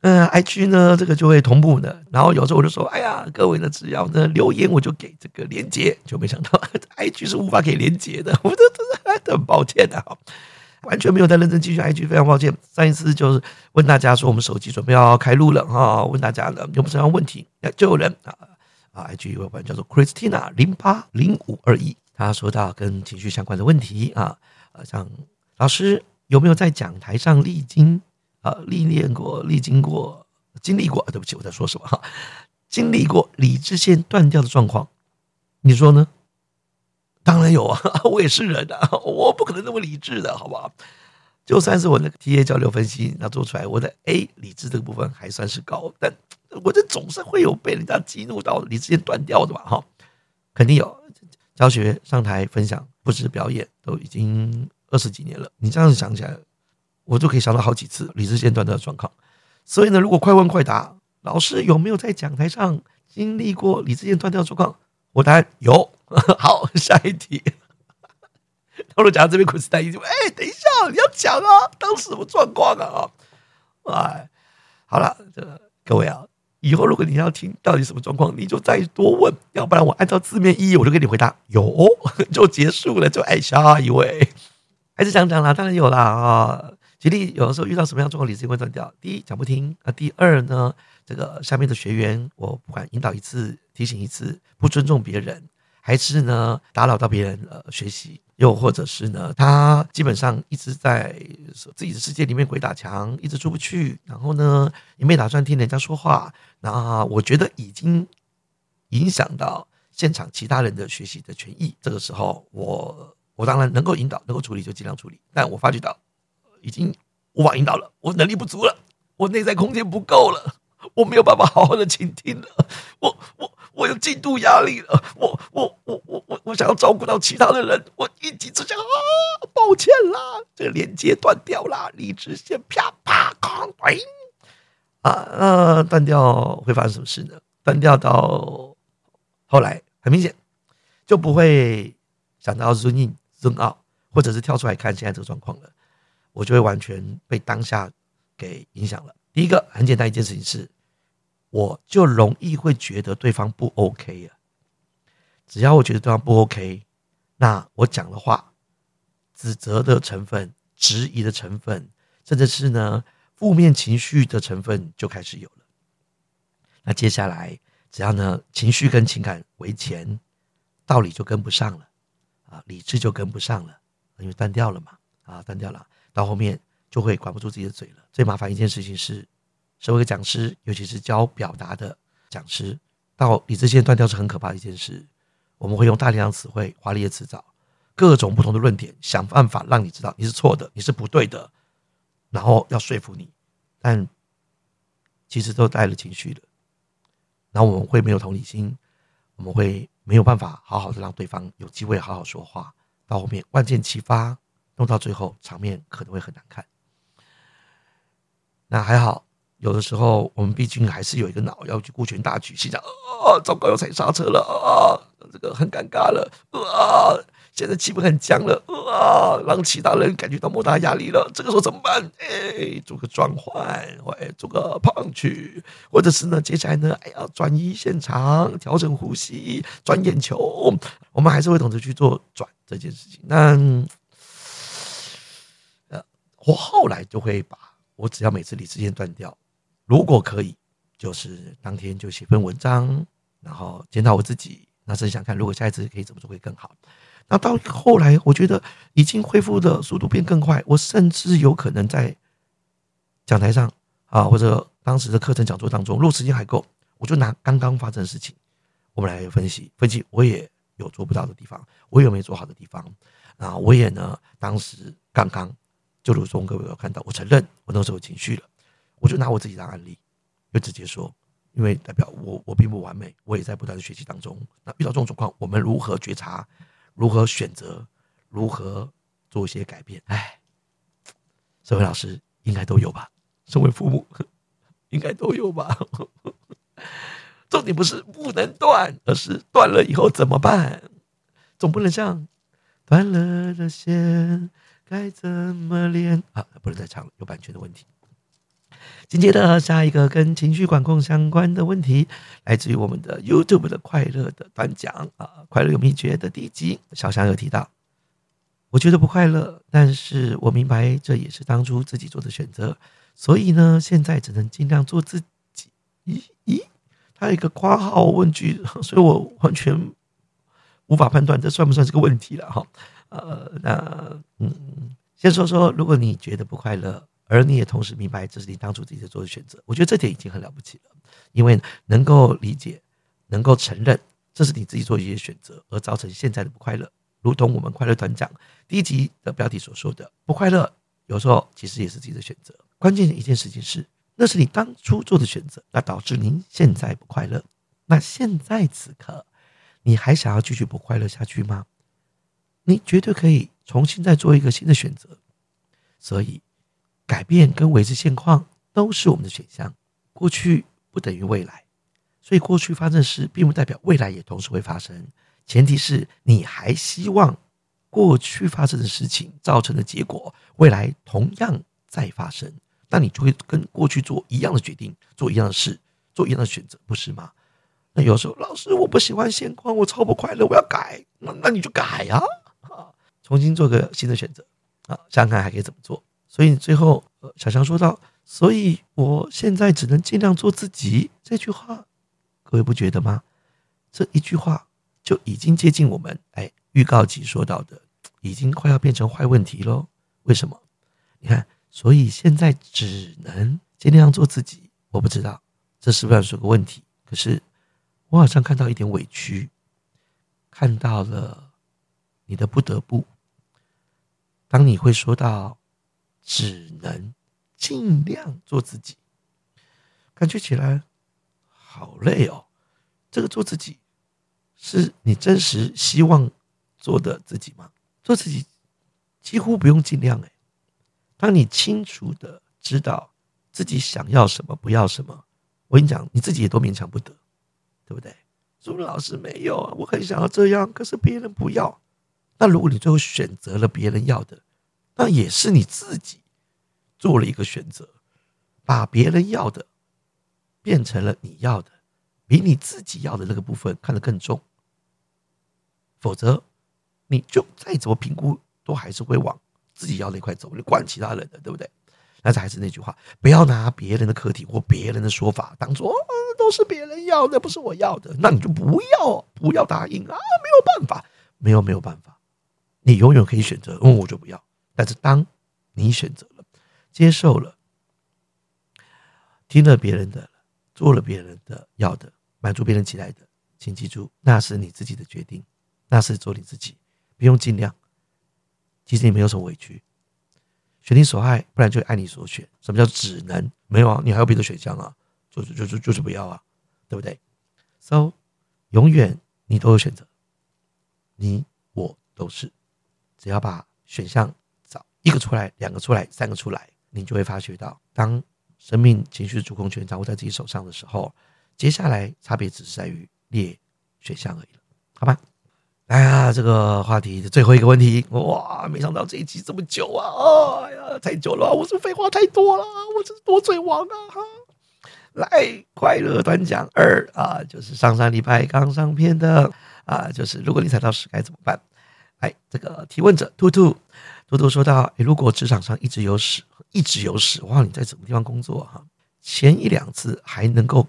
嗯，IG 呢这个就会同步的，然后有时候我就说，哎呀，各位呢只要呢留言我就给这个连接，就没想到 IG 是无法给连接的，我都都都很抱歉的。完全没有在认真继续 IG，非常抱歉。上一次就是问大家说，我们手机准备要开录了哈，问大家呢有没有什么问题？就有人啊啊，IG 有个叫做 Christina 零八零五二一，他说到跟情绪相关的问题啊，呃，像老师有没有在讲台上历经啊历练过、历经过、经历过？对不起，我在说什么哈？经历过理智线断掉的状况，你说呢？当然有啊，我也是人啊，我不可能那么理智的，好不好？就算是我那个 T A 交流分析，那做出来我的 A 理智这个部分还算是高，但我这总是会有被人家激怒到理智线断掉的吧？哈，肯定有。教学上台分享，不止表演，都已经二十几年了。你这样子想起来，我就可以想到好几次理智线断掉的状况。所以呢，如果快问快答，老师有没有在讲台上经历过理智线断掉的状况？我答案有。好，下一题。透露讲到这边苦斯代一就哎，等一下，你要讲啊，当时什么状况啊？哎，好了，这各位啊，以后如果你要听到底什么状况，你就再多问，要不然我按照字面意义，我就给你回答有，就结束了，就哎下一位，还是讲讲啦，当然有啦啊。举例，有的时候遇到什么样状况，理智会断掉。第一，讲不听啊；第二呢，这个下面的学员，我不管引导一次，提醒一次，不尊重别人。还是呢，打扰到别人呃学习，又或者是呢，他基本上一直在自己的世界里面鬼打墙，一直出不去。然后呢，也没打算听人家说话。那我觉得已经影响到现场其他人的学习的权益。这个时候，我我当然能够引导，能够处理就尽量处理。但我发觉到已经无法引导了，我能力不足了，我内在空间不够了，我没有办法好好的倾听了，我我我有进度压力了，我我我我我我想要照顾到其他的人，我一急之下啊，抱歉啦，这个连接断掉啦，理智线啪啪哐咚。啊，那断掉会发生什么事呢？断掉到后来，很明显就不会想到 zoom in zoom out，或者是跳出来看现在这个状况了。我就会完全被当下给影响了。第一个很简单一件事情是，我就容易会觉得对方不 OK 啊。只要我觉得对方不 OK，那我讲的话，指责的成分、质疑的成分，甚至是呢。负面情绪的成分就开始有了。那接下来，只要呢情绪跟情感为前，道理就跟不上了，啊，理智就跟不上了，因为断掉了嘛，啊，断掉了，到后面就会管不住自己的嘴了。最麻烦一件事情是，身为一个讲师，尤其是教表达的讲师，到理智线断掉是很可怕一件事。我们会用大量词汇、华丽的词藻、各种不同的论点，想办法让你知道你是错的，你是不对的。然后要说服你，但其实都带了情绪的。然后我们会没有同理心，我们会没有办法好好的让对方有机会好好说话。到后面万箭齐发，弄到最后场面可能会很难看。那还好，有的时候我们毕竟还是有一个脑要去顾全大局，心想啊，糟糕，要踩刹车了啊，这个很尴尬了啊。现在气氛很僵了，啊，让其他人感觉到莫大压力了。这个时候怎么办？哎，做个转换，或哎，做个胖曲，或者是呢，接下来呢，哎呀，转移现场，调整呼吸，转眼球。我们还是会懂得去做转这件事情。那呃，我后来就会把我只要每次理智线断掉，如果可以，就是当天就写份文章，然后检讨我自己。那真想看，如果下一次可以怎么做会更好。那到后来，我觉得已经恢复的速度变更快，我甚至有可能在讲台上啊，或者当时的课程讲座当中，如果时间还够，我就拿刚刚发生的事情，我们来分析分析。我也有做不到的地方，我有没有做好的地方啊？我也呢，当时刚刚就如同各位有看到，我承认我那时候有情绪了，我就拿我自己当案例，就直接说，因为代表我我并不完美，我也在不断的学习当中。那遇到这种状况，我们如何觉察？如何选择？如何做一些改变？哎，身为老师应该都有吧？身为父母应该都有吧？重点不是不能断，而是断了以后怎么办？总不能像断了的线该怎么连啊？不能再唱了，有版权的问题。紧接着下一个跟情绪管控相关的问题，来自于我们的 YouTube 的快乐的短讲啊，快乐有秘诀的第一集，小翔有提到，我觉得不快乐，但是我明白这也是当初自己做的选择，所以呢，现在只能尽量做自己。咦咦，他有一个括号问句，所以我完全无法判断这算不算是个问题了哈。呃，那嗯，先说说，如果你觉得不快乐。而你也同时明白，这是你当初自己在做的选择。我觉得这点已经很了不起了，因为能够理解、能够承认这是你自己做一些选择，而造成现在的不快乐。如同我们快乐团长第一集的标题所说的，不快乐有时候其实也是自己的选择。关键的一件事情是，那是你当初做的选择，那导致您现在不快乐。那现在此刻，你还想要继续不快乐下去吗？你绝对可以重新再做一个新的选择。所以。改变跟维持现况都是我们的选项。过去不等于未来，所以过去发生的事并不代表未来也同时会发生。前提是你还希望过去发生的事情造成的结果，未来同样再发生，那你就会跟过去做一样的决定，做一样的事，做一样的选择，不是吗？那有时候老师我不喜欢现况，我超不快乐，我要改，那那你就改呀，啊，重新做个新的选择啊，想想看还可以怎么做。所以最后，小强说道：“所以我现在只能尽量做自己。”这句话，各位不觉得吗？这一句话就已经接近我们哎预告集说到的，已经快要变成坏问题喽。为什么？你看，所以现在只能尽量做自己。我不知道这是不是个问题，可是我好像看到一点委屈。看到了你的不得不。当你会说到只能尽量做自己，感觉起来好累哦。这个做自己，是你真实希望做的自己吗？做自己几乎不用尽量哎。当你清楚的知道自己想要什么，不要什么，我跟你讲，你自己也都勉强不得，对不对？朱老师没有啊，我很想要这样，可是别人不要。那如果你最后选择了别人要的，那也是你自己做了一个选择，把别人要的变成了你要的，比你自己要的那个部分看得更重。否则，你就再怎么评估，都还是会往自己要那块走，你管其他人的，对不对？但是还是那句话，不要拿别人的课题或别人的说法当做都是别人要的，不是我要的，那你就不要不要答应啊！没有办法，没有没有办法，你永远可以选择，嗯，我就不要。但是当你选择了、接受了、听了别人的、做了别人的要的、满足别人期待的，请记住，那是你自己的决定，那是做你自己，不用尽量。其实你没有什么委屈，选你所爱，不然就爱你所选。什么叫只能？没有啊，你还有别的选项啊，就是就是就是不要啊，对不对？So，永远你都有选择，你我都是，只要把选项一个出来，两个出来，三个出来，你就会发觉到，当生命情绪主控权掌握在自己手上的时候，接下来差别只是在于列选项而已了，好吧？哎呀，这个话题的最后一个问题，哇！没想到这一集这么久啊！哎呀，太久了，我是废话太多了，我这是多嘴王啊！哈，来，快乐短讲二啊，就是上上礼拜刚上片的啊，就是如果你踩到屎该怎么办？哎，这个提问者兔兔多多说到，如果职场上一直有屎，一直有屎，哇！你在什么地方工作哈？前一两次还能够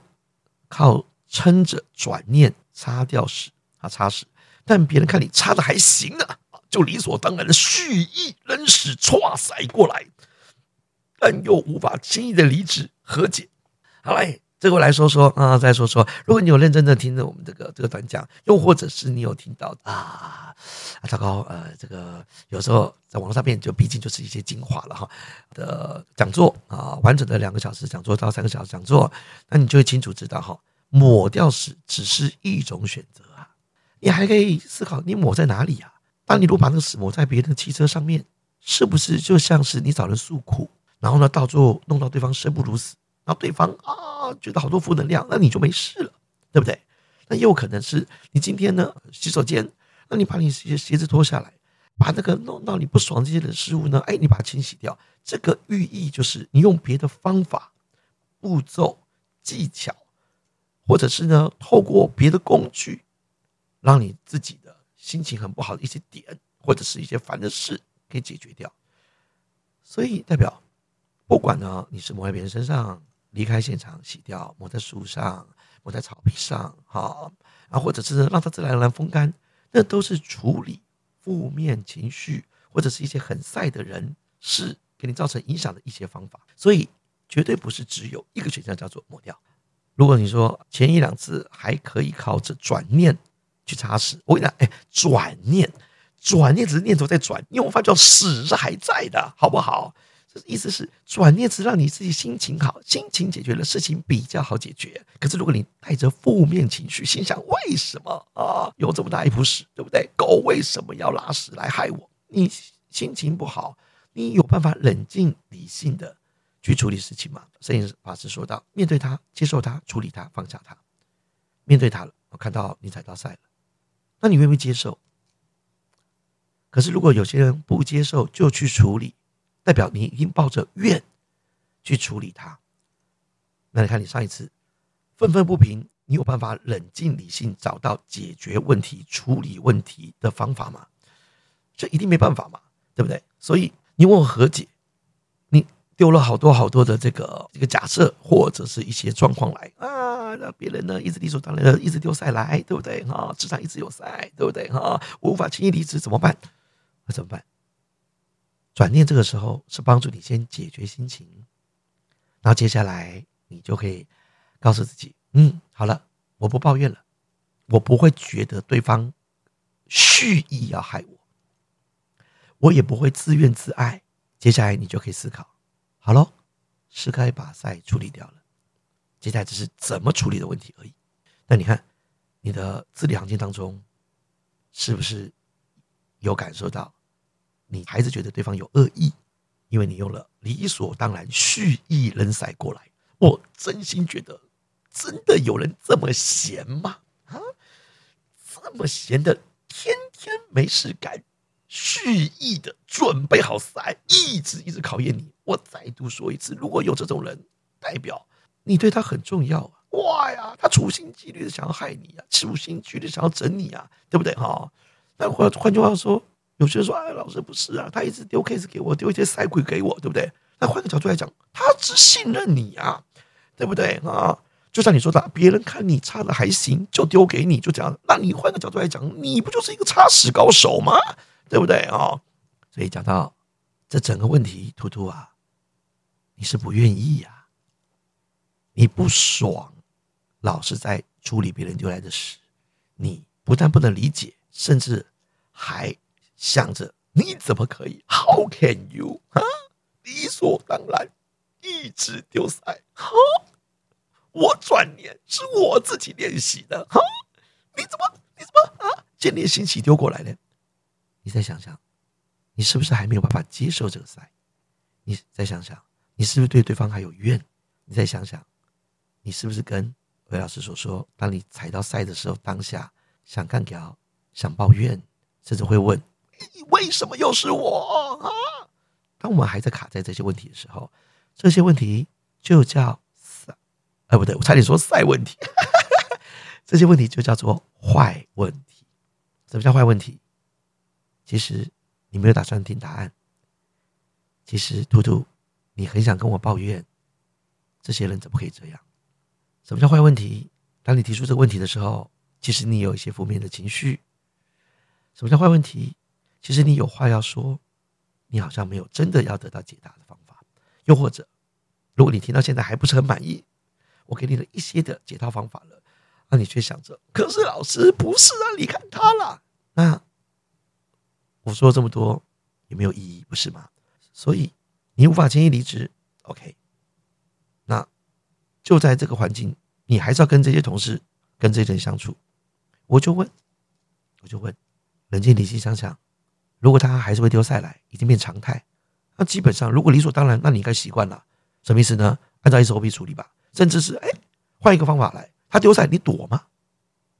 靠撑着转念擦掉屎啊，擦屎。但别人看你擦的还行呢，就理所当然的蓄意扔屎唰塞过来，但又无法轻易的离职和解。好嘞，这个来说说啊，再说说，如果你有认真的听着我们这个这个短讲，又或者是你有听到啊。啊，糟糕，呃，这个有时候在网络上面就毕竟就是一些精华了哈。的讲座啊，完整的两个小时讲座到三个小时讲座，那你就会清楚知道哈，抹掉屎只是一种选择啊。你还可以思考，你抹在哪里啊？当你如果把那个屎抹在别人的汽车上面，是不是就像是你找人诉苦，然后呢，到最后弄到对方生不如死，然后对方啊觉得好多负能量，那你就没事了，对不对？那也有可能是你今天呢洗手间，那你把你鞋鞋子脱下来，把那个弄到你不爽这些的事物呢，哎，你把它清洗掉，这个寓意就是你用别的方法、步骤、技巧，或者是呢透过别的工具。让你自己的心情很不好的一些点，或者是一些烦的事，可以解决掉。所以代表，不管呢你是抹在别人身上，离开现场洗掉，抹在树上，抹在草皮上，好啊，或者是让它自然而然风干，那都是处理负面情绪或者是一些很晒的人事给你造成影响的一些方法。所以绝对不是只有一个选项叫做抹掉。如果你说前一两次还可以靠着转念。去擦屎，我跟你讲，哎，转念，转念只是念头在转，因为我发觉屎是还在的，好不好？意思是转念是让你自己心情好，心情解决了，事情比较好解决。可是如果你带着负面情绪，心想为什么啊，有这么大一坨屎，对不对？狗为什么要拉屎来害我？你心情不好，你有办法冷静理性的去处理事情吗？摄影法师说到，面对他，接受他，处理他，放下他，面对他了，我看到你踩到赛了。那你愿不愿意接受？可是如果有些人不接受就去处理，代表你已经抱着怨去处理它。那你看你上一次愤愤不平，你有办法冷静理性找到解决问题、处理问题的方法吗？这一定没办法嘛，对不对？所以你问我和解，你丢了好多好多的这个这个假设或者是一些状况来啊。那别人呢，一直理所当然的一直丢赛来，对不对？哈，职场一直有赛，对不对？哈，我无法轻易离职怎么办？那怎么办？转念这个时候是帮助你先解决心情，然后接下来你就可以告诉自己，嗯，好了，我不抱怨了，我不会觉得对方蓄意要害我，我也不会自怨自艾。接下来你就可以思考，好喽，是该把赛处理掉了。接下来只是怎么处理的问题而已。那你看，你的字里行间当中，是不是有感受到，你还是觉得对方有恶意？因为你用了理所当然、蓄意扔塞过来。我真心觉得，真的有人这么闲吗？啊，这么闲的，天天没事干，蓄意的准备好塞，一直一直考验你。我再度说一次，如果有这种人，代表你对他很重要啊！哇呀，他处心积虑的想要害你啊，处心积虑想要整你啊，对不对？哈，那换换句话说，有些人说，哎，老师不是啊，他一直丢 case 给我，丢一些塞鬼给我，对不对？那换个角度来讲，他只信任你啊。对不对啊？就像你说的，别人看你差的还行，就丢给你，就这样。那你换个角度来讲，你不就是一个擦屎高手吗？对不对啊？所以讲到这整个问题，图图啊，你是不愿意呀？你不爽，老是在处理别人丢来的屎，你不但不能理解，甚至还想着你怎么可以？How can you？啊，理所当然。一直丢塞，哈！我转念是我自己练习的，哈！你怎么你怎么啊？见猎心起丢过来呢？你再想想，你是不是还没有办法接受这个赛？你再想想，你是不是对对方还有怨？你再想想，你是不是跟韦老师所说，当你踩到赛的时候，当下想干掉、想抱怨，甚至会问：为什么又是我啊？当我们还在卡在这些问题的时候。这些问题就叫赛，哎，不对，我差点说赛问题。这些问题就叫做坏问题。什么叫坏问题？其实你没有打算听答案。其实，图图，你很想跟我抱怨，这些人怎么可以这样？什么叫坏问题？当你提出这个问题的时候，其实你有一些负面的情绪。什么叫坏问题？其实你有话要说，你好像没有真的要得到解答的方法。又或者，如果你听到现在还不是很满意，我给你了一些的解套方法了，那你却想着，可是老师不是啊，你看他了，那我说这么多也没有意义？不是吗？所以你无法轻易离职，OK？那就在这个环境，你还是要跟这些同事、跟这些人相处。我就问，我就问，冷静理性想想，如果他还是会丢赛来，已经变常态。那基本上，如果理所当然，那你应该习惯了。什么意思呢？按照 SOP 处理吧，甚至是哎，换一个方法来。他丢赛，你躲吗？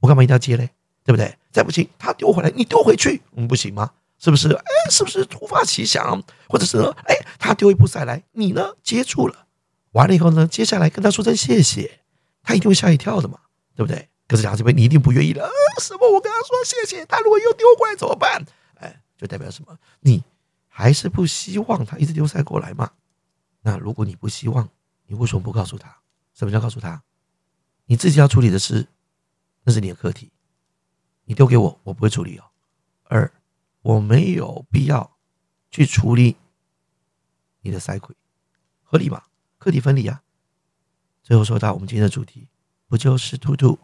我干嘛一定要接嘞？对不对？再不行，他丢回来，你丢回去，我嗯，不行吗？是不是？哎，是不是突发奇想？或者是哎，他丢一步赛来，你呢接住了，完了以后呢，接下来跟他说声谢谢，他一定会吓一跳的嘛，对不对？可是讲这边你一定不愿意了。啊什么？我跟他说谢谢，他如果又丢过来怎么办？就代表什么？你。还是不希望他一直丢塞过来嘛？那如果你不希望，你为什么不告诉他？什么叫告诉他？你自己要处理的事，那是你的课题。你丢给我，我不会处理哦。二，我没有必要去处理你的塞鬼，合理吗？课题分离啊。最后说到我们今天的主题，不就是兔兔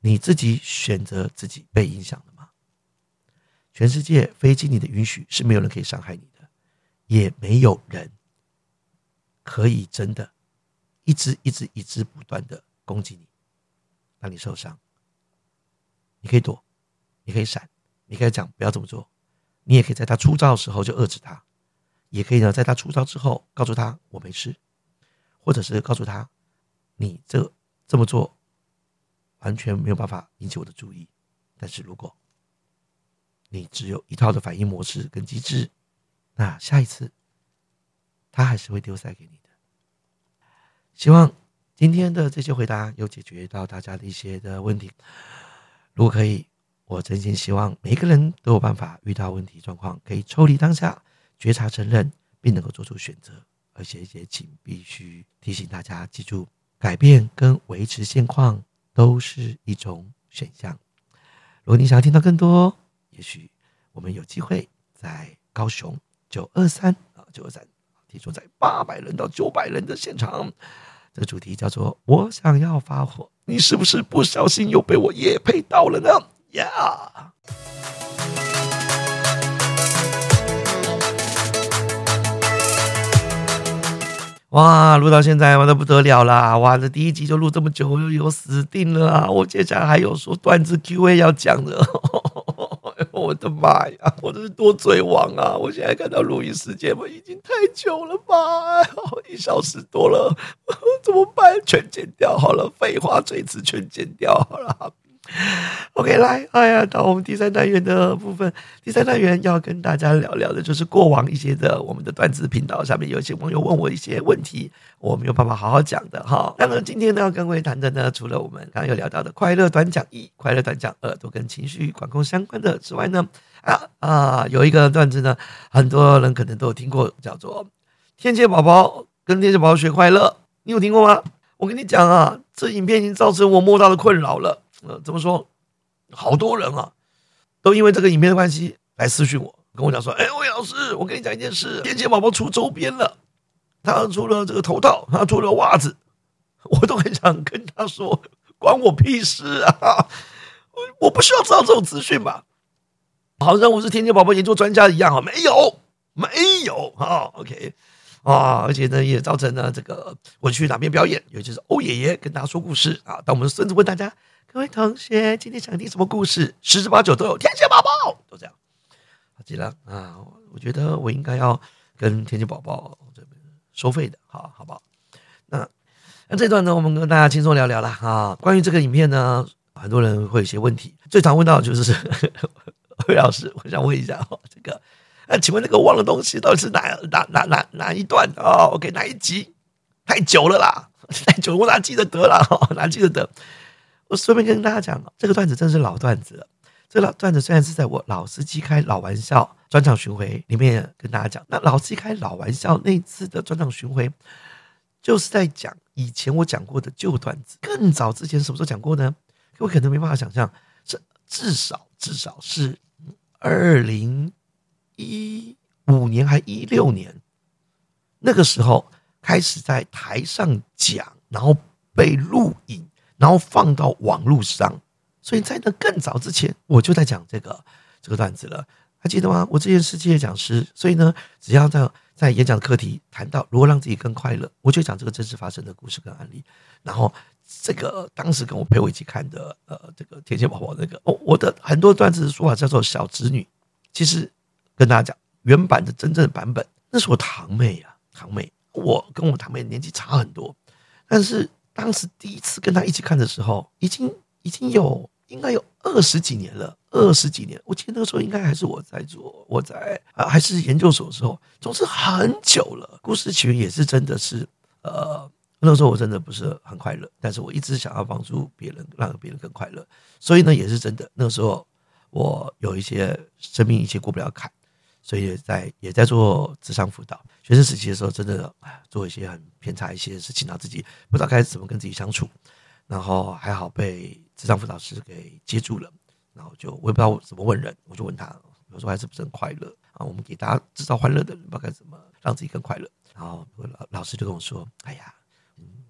你自己选择自己被影响？全世界非经你的允许，是没有人可以伤害你的。也没有人可以真的一直一直一直不断的攻击你，让你受伤。你可以躲，你可以闪，你可以讲不要这么做。你也可以在他出招的时候就遏制他，也可以呢，在他出招之后告诉他我没事，或者是告诉他你这这么做完全没有办法引起我的注意。但是如果你只有一套的反应模式跟机制。那下一次，他还是会丢塞给你的。希望今天的这些回答有解决到大家的一些的问题。如果可以，我真心希望每一个人都有办法遇到问题状况，可以抽离当下，觉察、承认，并能够做出选择。而且也请必须提醒大家，记住，改变跟维持现况都是一种选项。如果你想要听到更多，也许我们有机会在高雄九二三啊九二三，听说在八百人到九百人的现场，这主题叫做“我想要发火”，你是不是不小心又被我野配到了呢？呀！哇，录到现在忙的不得了啦！哇，这第一集就录这么久，又死定了啊！我接下来还有说段子 Q&A 要讲的。我的妈呀，我这是多嘴王啊！我现在看到录音时间，我已经太久了吧？一小时多了，怎么办？全剪掉好了，废话这次全剪掉好了。OK，来，哎呀，到我们第三单元的部分。第三单元要跟大家聊聊的，就是过往一些的我们的段子频道上面有些网友问我一些问题，我没有办法好好讲的哈。那么今天呢，要跟各位谈的呢，除了我们刚刚有聊到的快乐短讲一、快乐短讲二，都跟情绪管控相关的之外呢，啊啊，有一个段子呢，很多人可能都有听过，叫做“天蝎宝宝跟天蝎宝宝学快乐”，你有听过吗？我跟你讲啊，这影片已经造成我莫大的困扰了。呃，怎么说？好多人啊，都因为这个影片的关系来私讯我，跟我讲说：“哎，魏老师，我跟你讲一件事，天蝎宝宝出周边了，他出了这个头套，他出了袜子，我都很想跟他说，关我屁事啊！我我不需要知道这种资讯吧？好像我是天蝎宝宝研究专家一样啊，没有，没有啊，OK。”啊，而且呢，也造成了这个我去哪边表演，尤其是欧爷爷跟大家说故事啊。当我们孙子问大家：“各位同学，今天想听什么故事？”十之八九都有天线宝宝，都这样。好，记了啊，我觉得我应该要跟天线宝宝这边收费的，好好不好？那那这段呢，我们跟大家轻松聊聊了啊。关于这个影片呢，很多人会有些问题，最常问到的就是魏老师，我想问一下哈，这个。那请问那个忘了东西到底是哪哪哪哪哪一段哦？OK，哪一集？太久了啦，太久了，我哪记得得了？哪记得得？我顺便跟大家讲，这个段子真是老段子了。这老段子虽然是在我老司机开老玩笑专场巡回里面跟大家讲，那老司机开老玩笑那次的专场巡回，就是在讲以前我讲过的旧段子。更早之前什么时候讲过呢？各位可能没办法想象，这至少至少是二零。一五年还一六年，那个时候开始在台上讲，然后被录影，然后放到网络上。所以在那更早之前，我就在讲这个这个段子了，还记得吗？我之前是世界讲师，所以呢，只要在在演讲的课题谈到如何让自己更快乐，我就讲这个真实发生的故事跟案例。然后这个当时跟我陪我一起看的，呃，这个天线宝宝那个，哦，我的很多段子的说法叫做小侄女，其实。跟大家讲，原版的真正的版本，那是我堂妹啊，堂妹，我跟我堂妹年纪差很多，但是当时第一次跟他一起看的时候，已经已经有应该有二十几年了，二十几年，我记得那个时候应该还是我在做，我在啊还是研究所的时候，总之很久了。故事起源也是真的是，呃，那时候我真的不是很快乐，但是我一直想要帮助别人，让别人更快乐，所以呢也是真的。那个时候我有一些生命一些过不了坎。所以也在也在做智商辅导，学生时期的时候，真的做一些很偏差一些事情，让自己不知道该怎么跟自己相处，然后还好被智商辅导师给接住了，然后就我也不知道怎么问人，我就问他，我说还是不是很快乐啊？我们给大家制造欢乐的人，不知道该怎么让自己更快乐。然后老老师就跟我说：“哎呀，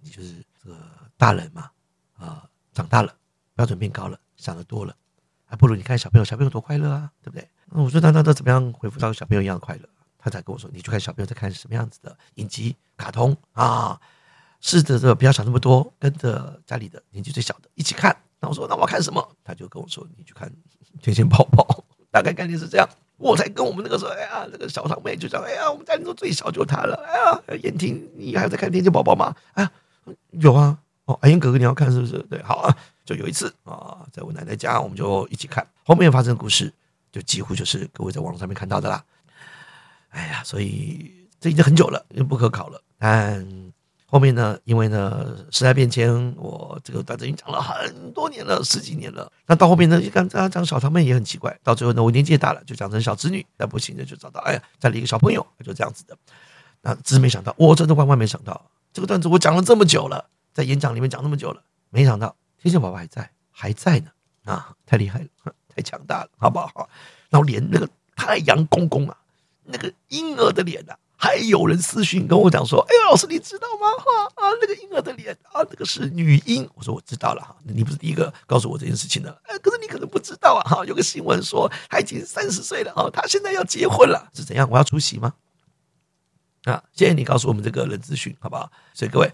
你就是这个大人嘛，啊，长大了，标准变高了，想的多了，还不如你看小朋友，小朋友多快乐啊，对不对？”那我说：“那那那怎么样恢复到小朋友一样的快乐？”他才跟我说：“你去看小朋友在看什么样子的影集、卡通啊，试着这不要想那么多，跟着家里的年纪最小的一起看。”那我说：“那我要看什么？”他就跟我说：“你去看《天线宝宝》，大概概念是这样。”我才跟我们那个时候，哎呀，那个小堂妹就讲：“哎呀，我们家里头最小就他了。”哎呀，燕婷，你还在看《天线宝宝》吗？啊，有啊。哦，阿英哥哥，你要看是不是？对，好啊。就有一次啊，在我奶奶家，我们就一起看。后面发生的故事。就几乎就是各位在网络上面看到的啦。哎呀，所以这已经很久了，因为不可考了。但后面呢，因为呢时代变迁，我这个段子已经讲了很多年了，十几年了。那到后面呢，刚刚讲小堂妹也很奇怪。到最后呢，我年纪也大了，就讲成小侄女。那不行的就找到，哎呀，家里一个小朋友，就这样子的。那只是没想到，我真的万万没想到，这个段子我讲了这么久了，在演讲里面讲那么久了，没想到天线宝宝还在，还在呢。啊，太厉害了！太强大了，好不好？然后连那个太阳公公啊，那个婴儿的脸啊，还有人私讯跟我讲说：“哎呦，老师你知道吗？哈啊，那个婴儿的脸啊，那个是女婴。”我说：“我知道了哈，你不是第一个告诉我这件事情的。哎，可是你可能不知道啊，哈，有个新闻说他已经三十岁了，哈，他现在要结婚了，是怎样？我要出席吗？啊，谢谢你告诉我们这个人资讯，好不好？所以各位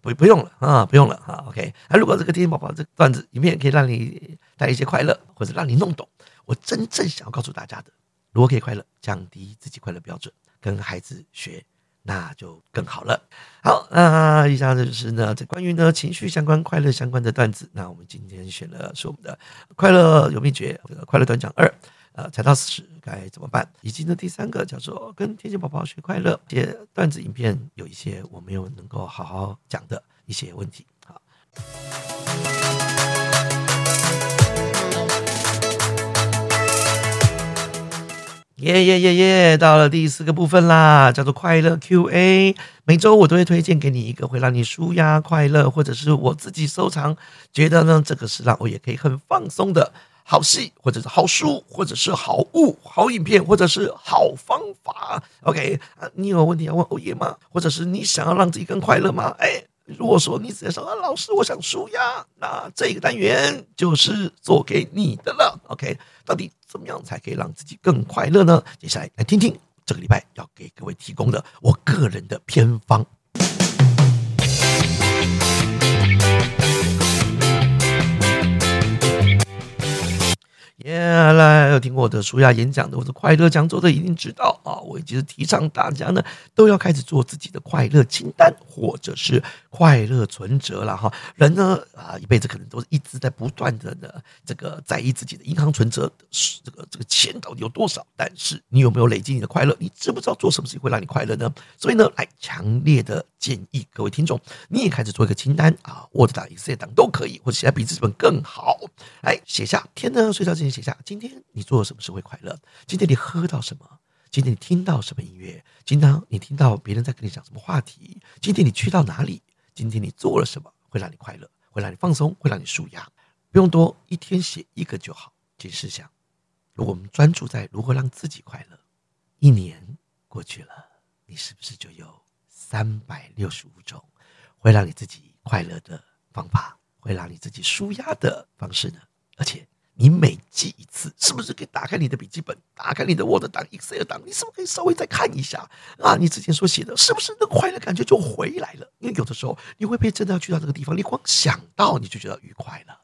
不不用了啊，不用了哈。OK，那如果这个天天宝宝这个段子影片可以让你带一些快乐，或者让你弄懂我真正想要告诉大家的，如果可以快乐，降低自己快乐标准，跟孩子学。那就更好了。好，那以上就是呢，这关于呢情绪相关、快乐相关的段子。那我们今天选的是我们的快乐有秘诀，这个快乐短讲二，呃，踩到死该怎么办？以及呢第三个叫做跟天线宝宝学快乐，这些段子影片有一些我没有能够好好讲的一些问题。好。耶耶耶耶！到了第四个部分啦，叫做快乐 Q&A。每周我都会推荐给你一个会让你舒压、快乐，或者是我自己收藏，觉得呢这个是让我也可以很放松的好戏，或者是好书，或者是好物、好影片，或者是好方法。OK 啊，你有问题要问欧耶吗？或者是你想要让自己更快乐吗？哎。如果说你直接说啊，老师，我想舒压，那这个单元就是做给你的了。OK，到底怎么样才可以让自己更快乐呢？接下来来听听这个礼拜要给各位提供的我个人的偏方。耶，来有听过我的舒压演讲的，或者快乐讲座的，一定知道啊！我其实提倡大家呢，都要开始做自己的快乐清单，或者是快乐存折了哈。人呢啊，一辈子可能都是一直在不断的呢，这个在意自己的银行存折是这个这个钱到底有多少，但是你有没有累积你的快乐？你知不知道做什么事情会让你快乐呢？所以呢，来强烈的建议各位听众，你也开始做一个清单啊，Word 档、Excel 档都可以，或者写在笔记本更好。来写下，天呢，睡觉之前。写下今天你做了什么事会快乐？今天你喝到什么？今天你听到什么音乐？今天你听到别人在跟你讲什么话题？今天你去到哪里？今天你做了什么会让你快乐？会让你放松？会让你舒压？不用多，一天写一个就好。请试想，如果我们专注在如何让自己快乐，一年过去了，你是不是就有三百六十五种会让你自己快乐的方法？会让你自己舒压的方式呢？而且。你每记一次，是不是可以打开你的笔记本，打开你的 Word 档、Excel 档？你是不是可以稍微再看一下啊？你之前所写的，是不是那快乐感觉就回来了？因为有的时候你会被真的要去到这个地方，你光想到你就觉得愉快了。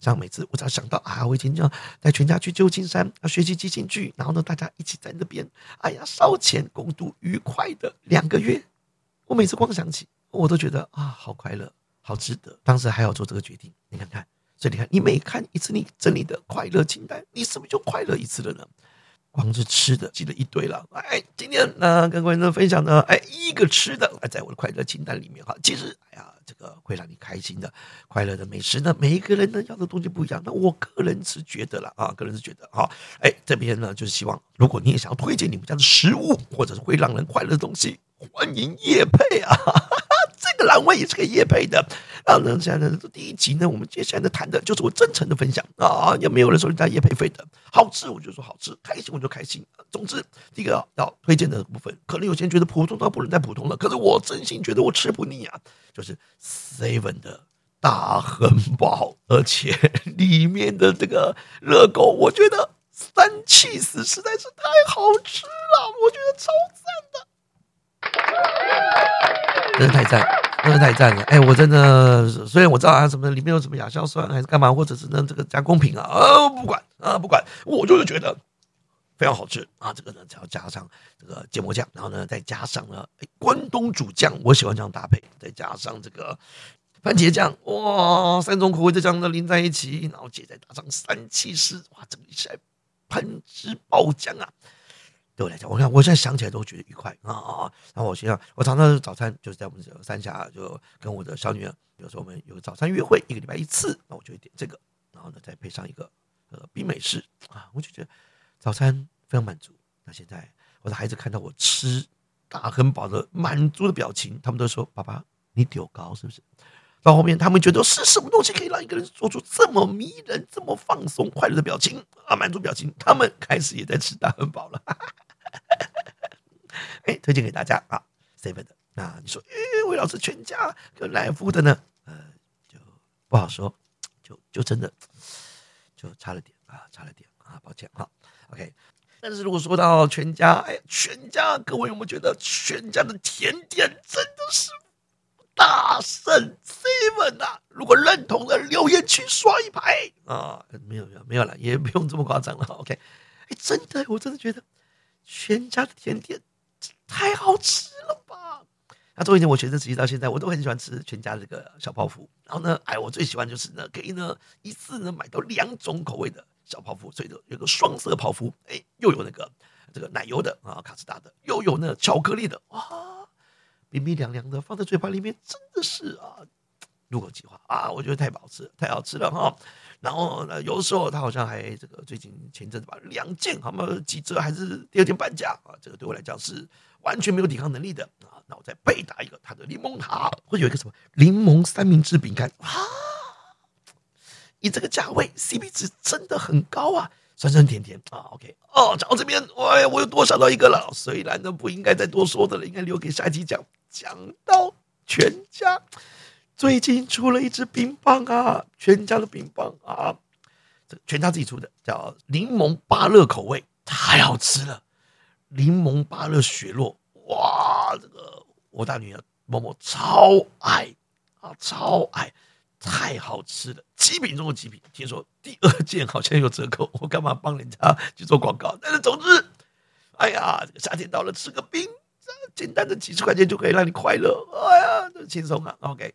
像每次我只要想到啊，我以前要带全家去旧金山啊学习即兴剧，然后呢大家一起在那边，哎呀烧钱共度愉快的两个月，我每次光想起，我都觉得啊好快乐，好值得。当时还要做这个决定，你看看。所以你看，你每看一次你整理的快乐清单，你是不是就快乐一次了呢？光是吃的记了一堆了。哎，今天呢跟观众分享呢，哎，一个吃的，哎，在我的快乐清单里面哈。其实，哎呀，这个会让你开心的快乐的美食呢，每一个人呢要的东西不一样。那我个人是觉得了啊，个人是觉得哈，哎，这边呢就是希望，如果你也想要推荐你们家的食物，或者是会让人快乐的东西，欢迎叶配啊。哈哈这个栏位也是可以夜配的啊！那现在呢，第一集呢，我们接下来的谈的就是我真诚的分享啊！也没有人说人家夜配费的，好吃我就说好吃，开心我就开心。总之，第一个要推荐的部分，可能有些人觉得普通到不能再普通了，可是我真心觉得我吃不腻啊！就是 Seven 的大汉堡，而且 里面的这个热狗，我觉得三气死实在是太好吃了，我觉得超赞的，真的太赞。真的太赞了！哎，我真的虽然我知道啊，什么里面有什么亚硝酸还是干嘛，或者是呢这个加工品啊，啊不管啊不管，我就是觉得非常好吃啊！这个呢，只要加上这个芥末酱，然后呢再加上呢关东煮酱，我喜欢这样搭配，再加上这个番茄酱，哇，三种口味的酱呢淋在一起，然后接再打上三七丝，哇，整个起来喷汁爆浆啊！对我来讲，我看我现在想起来都觉得愉快啊！然后我现在我常常早餐就是在我们这三峡，就跟我的小女儿，有时候我们有个早餐约会，一个礼拜一次，那我就会点这个，然后呢再配上一个呃冰美式啊，我就觉得早餐非常满足。那现在我的孩子看到我吃大汉堡的满足的表情，他们都说：“爸爸，你丢高是不是？”到后面他们觉得是什么东西可以让一个人做出这么迷人、这么放松、快乐的表情啊？满足表情，他们开始也在吃大汉堡了。哎，推荐给大家啊，seven 的。那你说，哎，魏老师全家跟来福的呢？呃，就不好说，就就真的就差了点啊，差了点啊，抱歉哈。OK，但是如果说到全家，哎，全家各位有没有觉得全家的甜点真的是大胜 seven 啊？如果认同的留言区刷一排啊，没有没有没有了，也不用这么夸张了。OK，哎，真的，我真的觉得全家的甜点太好吃了吧？那做一点，我学生时期到现在，我都很喜欢吃全家这个小泡芙。然后呢，哎，我最喜欢就是呢，可以呢一次呢买到两种口味的。小泡芙，所以有个双色泡芙，哎，又有那个这个奶油的啊，卡斯达的，又有那巧克力的，哇，冰冰凉凉的，放在嘴巴里面真的是啊，入口即化啊，我觉得太好吃，太好吃了哈。然后呢，有的时候他好像还这个最近前阵子吧，两件好像几折还是第二件半价啊，这个对我来讲是完全没有抵抗能力的啊。那我再备打一个他的柠檬塔，会有一个什么柠檬三明治饼干啊。以这个价位，CP 值真的很高啊，酸酸甜甜啊，OK 哦，讲到这边，哎呀，我又多想到一个了，虽然呢不应该再多说的了，应该留给下一集讲。讲到全家最近出了一支冰棒啊，全家的冰棒啊，这全家自己出的，叫柠檬芭乐口味，太好吃了，柠檬芭乐雪落，哇，这个我大女儿某某超爱啊，超爱。太好吃了，极品中的极品。听说第二件好像有折扣，我干嘛帮人家去做广告？但是总之，哎呀，这个夏天到了，吃个冰，简单的几十块钱就可以让你快乐。哎呀，这轻松啊。OK，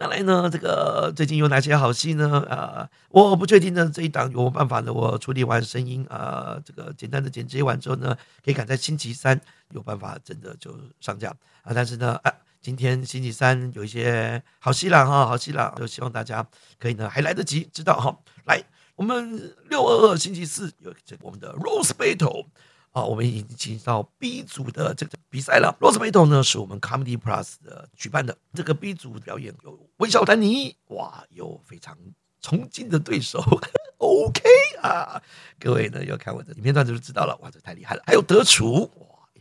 那来呢？这个最近有哪些好戏呢？啊，我不确定呢。这一档有办法呢？我处理完声音啊，这个简单的剪辑完之后呢，可以赶在星期三有办法真的就上架啊。但是呢，哎。今天星期三有一些好戏了哈，好戏了，就希望大家可以呢还来得及知道哈。来，我们六二二星期四有这我们的 Rose Battle 啊，我们已经进到 B 组的这个比赛了。Rose Battle 呢是我们 Comedy Plus 的举办的，这个 B 组表演有微笑丹尼，哇，有非常崇敬的对手，OK 啊，各位呢要看我的影片段子就知道了，哇，这太厉害了，还有德楚。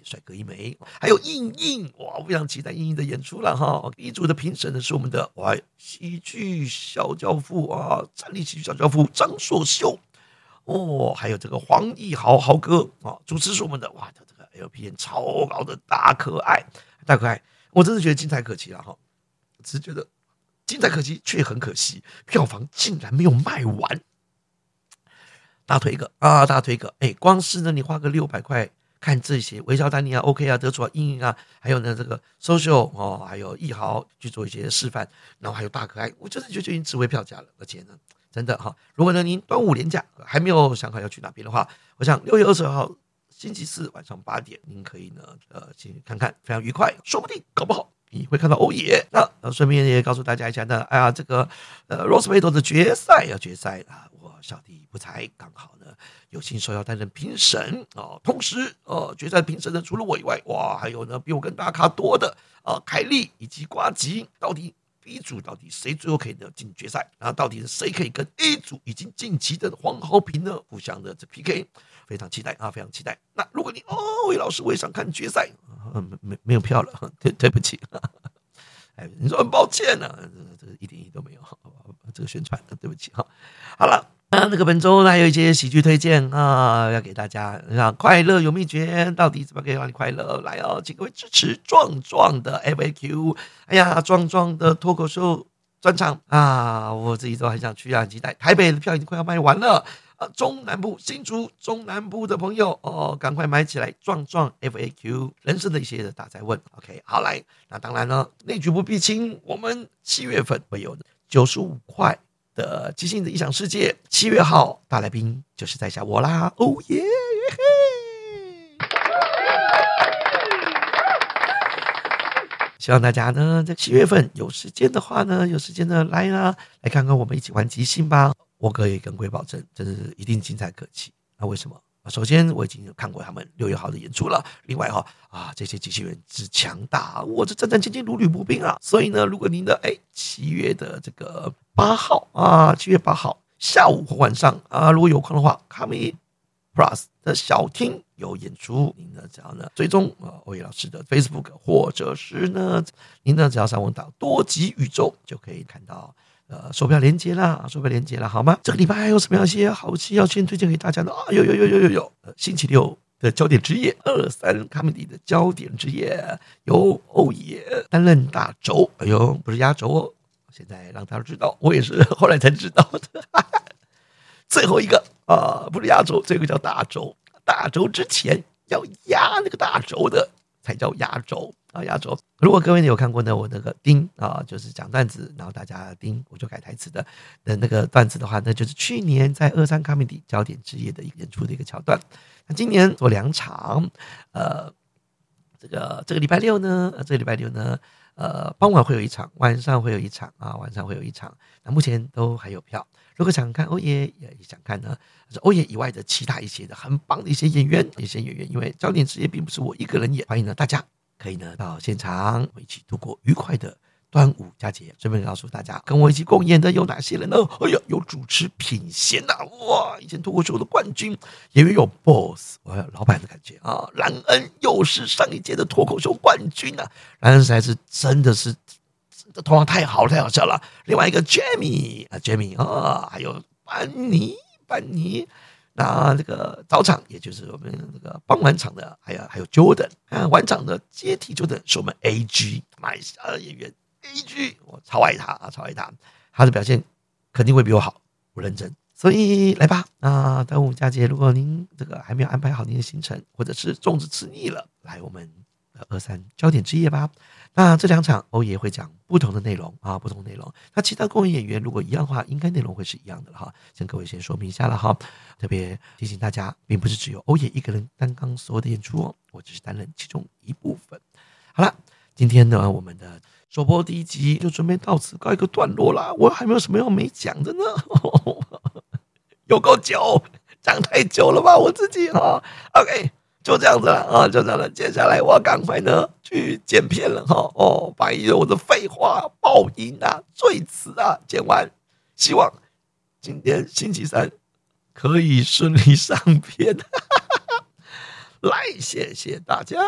帅哥一枚，还有硬硬哇，非常期待硬硬的演出了哈。一组的评审呢是我们的哇喜剧小教父啊，站立喜剧小教父张硕秀哦，还有这个黄义豪豪哥啊，主持是我们的哇，他这个 LPN 超高的大可爱大可爱，我真的觉得精彩可期了哈，只是觉得精彩可期却很可惜，票房竟然没有卖完，大推一个啊，大推一个，哎，光是呢你花个六百块。看这些微笑丹尼啊，OK 啊，德楚啊，英英啊，还有呢这个 social 哦，还有易豪去做一些示范，然后还有大可爱，我真的就就已经值回票价了。而且呢，真的哈，如果呢您端午连假还没有想好要去哪边的话，我想六月二十号星期四晚上八点，您可以呢呃去看看，非常愉快，说不定搞不好你会看到欧耶。那顺便也告诉大家一下呢，哎呀这个呃，Rosebud 的决赛要决赛啊，我小弟不才刚好呢。有幸受邀担任评审啊，同时呃，决赛评审呢，除了我以外，哇，还有呢比我更大咖多的啊，凯莉以及瓜吉，到底 A 组到底谁最后可以呢进决赛？然后到底是谁可以跟 A 组已经晋级的黄豪平呢互相的这 PK？非常期待啊，非常期待。那如果你哦，魏老师我也想看决赛，没没没有票了，对对不起，哎，你说很抱歉呢，这个一点意义都没有，这个宣传，对不起哈，好了。那那个本周呢还有一些喜剧推荐啊，要给大家。让快乐有秘诀，到底怎么可以让你快乐？来哦，请各位支持壮壮的 FAQ。哎呀，壮壮的脱口秀专场啊，我自己都很想去啊，期待。台北的票已经快要卖完了啊，中南部新竹中南部的朋友哦，赶快买起来！壮壮 FAQ 人生的一些大灾问。OK，好来，那当然了，内局不避亲，我们七月份会有九十五块。的即兴的异想世界，七月号大来宾就是在下我啦！哦耶！嘿希望大家呢在七月份有时间的话呢，有时间呢来啊，来看看我们一起玩即兴吧！我可以跟各位保证，这是一定精彩可期。那为什么？首先，我已经有看过他们六月号的演出了。另外哈啊，这些机器人之强大，我这战战兢兢如履薄冰啊。所以呢，如果您的哎七月的这个八号啊，七月八号下午或晚上啊，如果有空的话，Comedy Plus 的小厅有演出，您呢只要呢追踪啊欧野老师的 Facebook，或者是呢您呢只要上网打多极宇宙，就可以看到呃手表连接啦，手表连接了，好吗？这个礼拜还有什么样一些好戏要先推荐给大家呢？啊，有有有有有有，星期六的焦点之夜，二三 comedy 的焦点之夜，由欧爷担任大轴，哎呦，不是压轴哦，现在让他知道，我也是后来才知道的。最后一个啊，不是压轴，这个叫大轴，大轴之前要压那个大轴的。才叫压轴啊！压轴。如果各位有看过呢，我那个丁啊，就是讲段子，然后大家丁，我就改台词的的那个段子的话，那就是去年在二三 comedy 焦点之夜的一个演出的一个桥段。那今年做两场，呃，这个这个礼拜六呢，呃这个礼拜六呢，呃，傍晚会有一场，晚上会有一场啊，晚上会有一场。那目前都还有票。如果想看欧耶，也想看呢，是欧耶以外的其他一些的很棒的一些演员，一些演员，因为焦点之夜并不是我一个人演，欢迎呢大家可以呢到现场一起度过愉快的端午佳节。顺便告诉大家，跟我一起共演的有哪些人呢？哎呀，有主持品贤呐，哇，以前脱口秀的冠军，演员有 boss，我老板的感觉啊，兰恩又是上一届的脱口秀冠军啊，兰恩实在是真的是。这头发太好了太好笑了。另外一个 Jamie 啊，Jamie 啊，还有班尼班尼。那这个早场，也就是我们那个傍晚场的，还有还有 Jordan 啊，晚场的接替 Jordan 是我们 AG 马来西亚的演员 AG，我超爱他啊，超爱他，他的表现肯定会比我好，我认真。所以来吧啊，端午佳节，如果您这个还没有安排好您的行程，或者是粽子吃腻了，来我们二三焦点之夜吧。那这两场欧爷会讲不同的内容啊，不同内容。那其他共演演员如果一样的话，应该内容会是一样的了哈。向各位先说明一下了哈。特别提醒大家，并不是只有欧爷一个人担纲所有的演出哦，我只是担任其中一部分。好了，今天呢，我们的首播第一集就准备到此告一个段落啦。我还没有什么要没讲的呢，有够久，讲太久了吧？我自己哈。OK。就这样子了啊，就这样了。接下来我要赶快呢去剪片了哈。哦，把一我的废话、爆音啊、赘词啊剪完，希望今天星期三可以顺利上片。来，谢谢大家。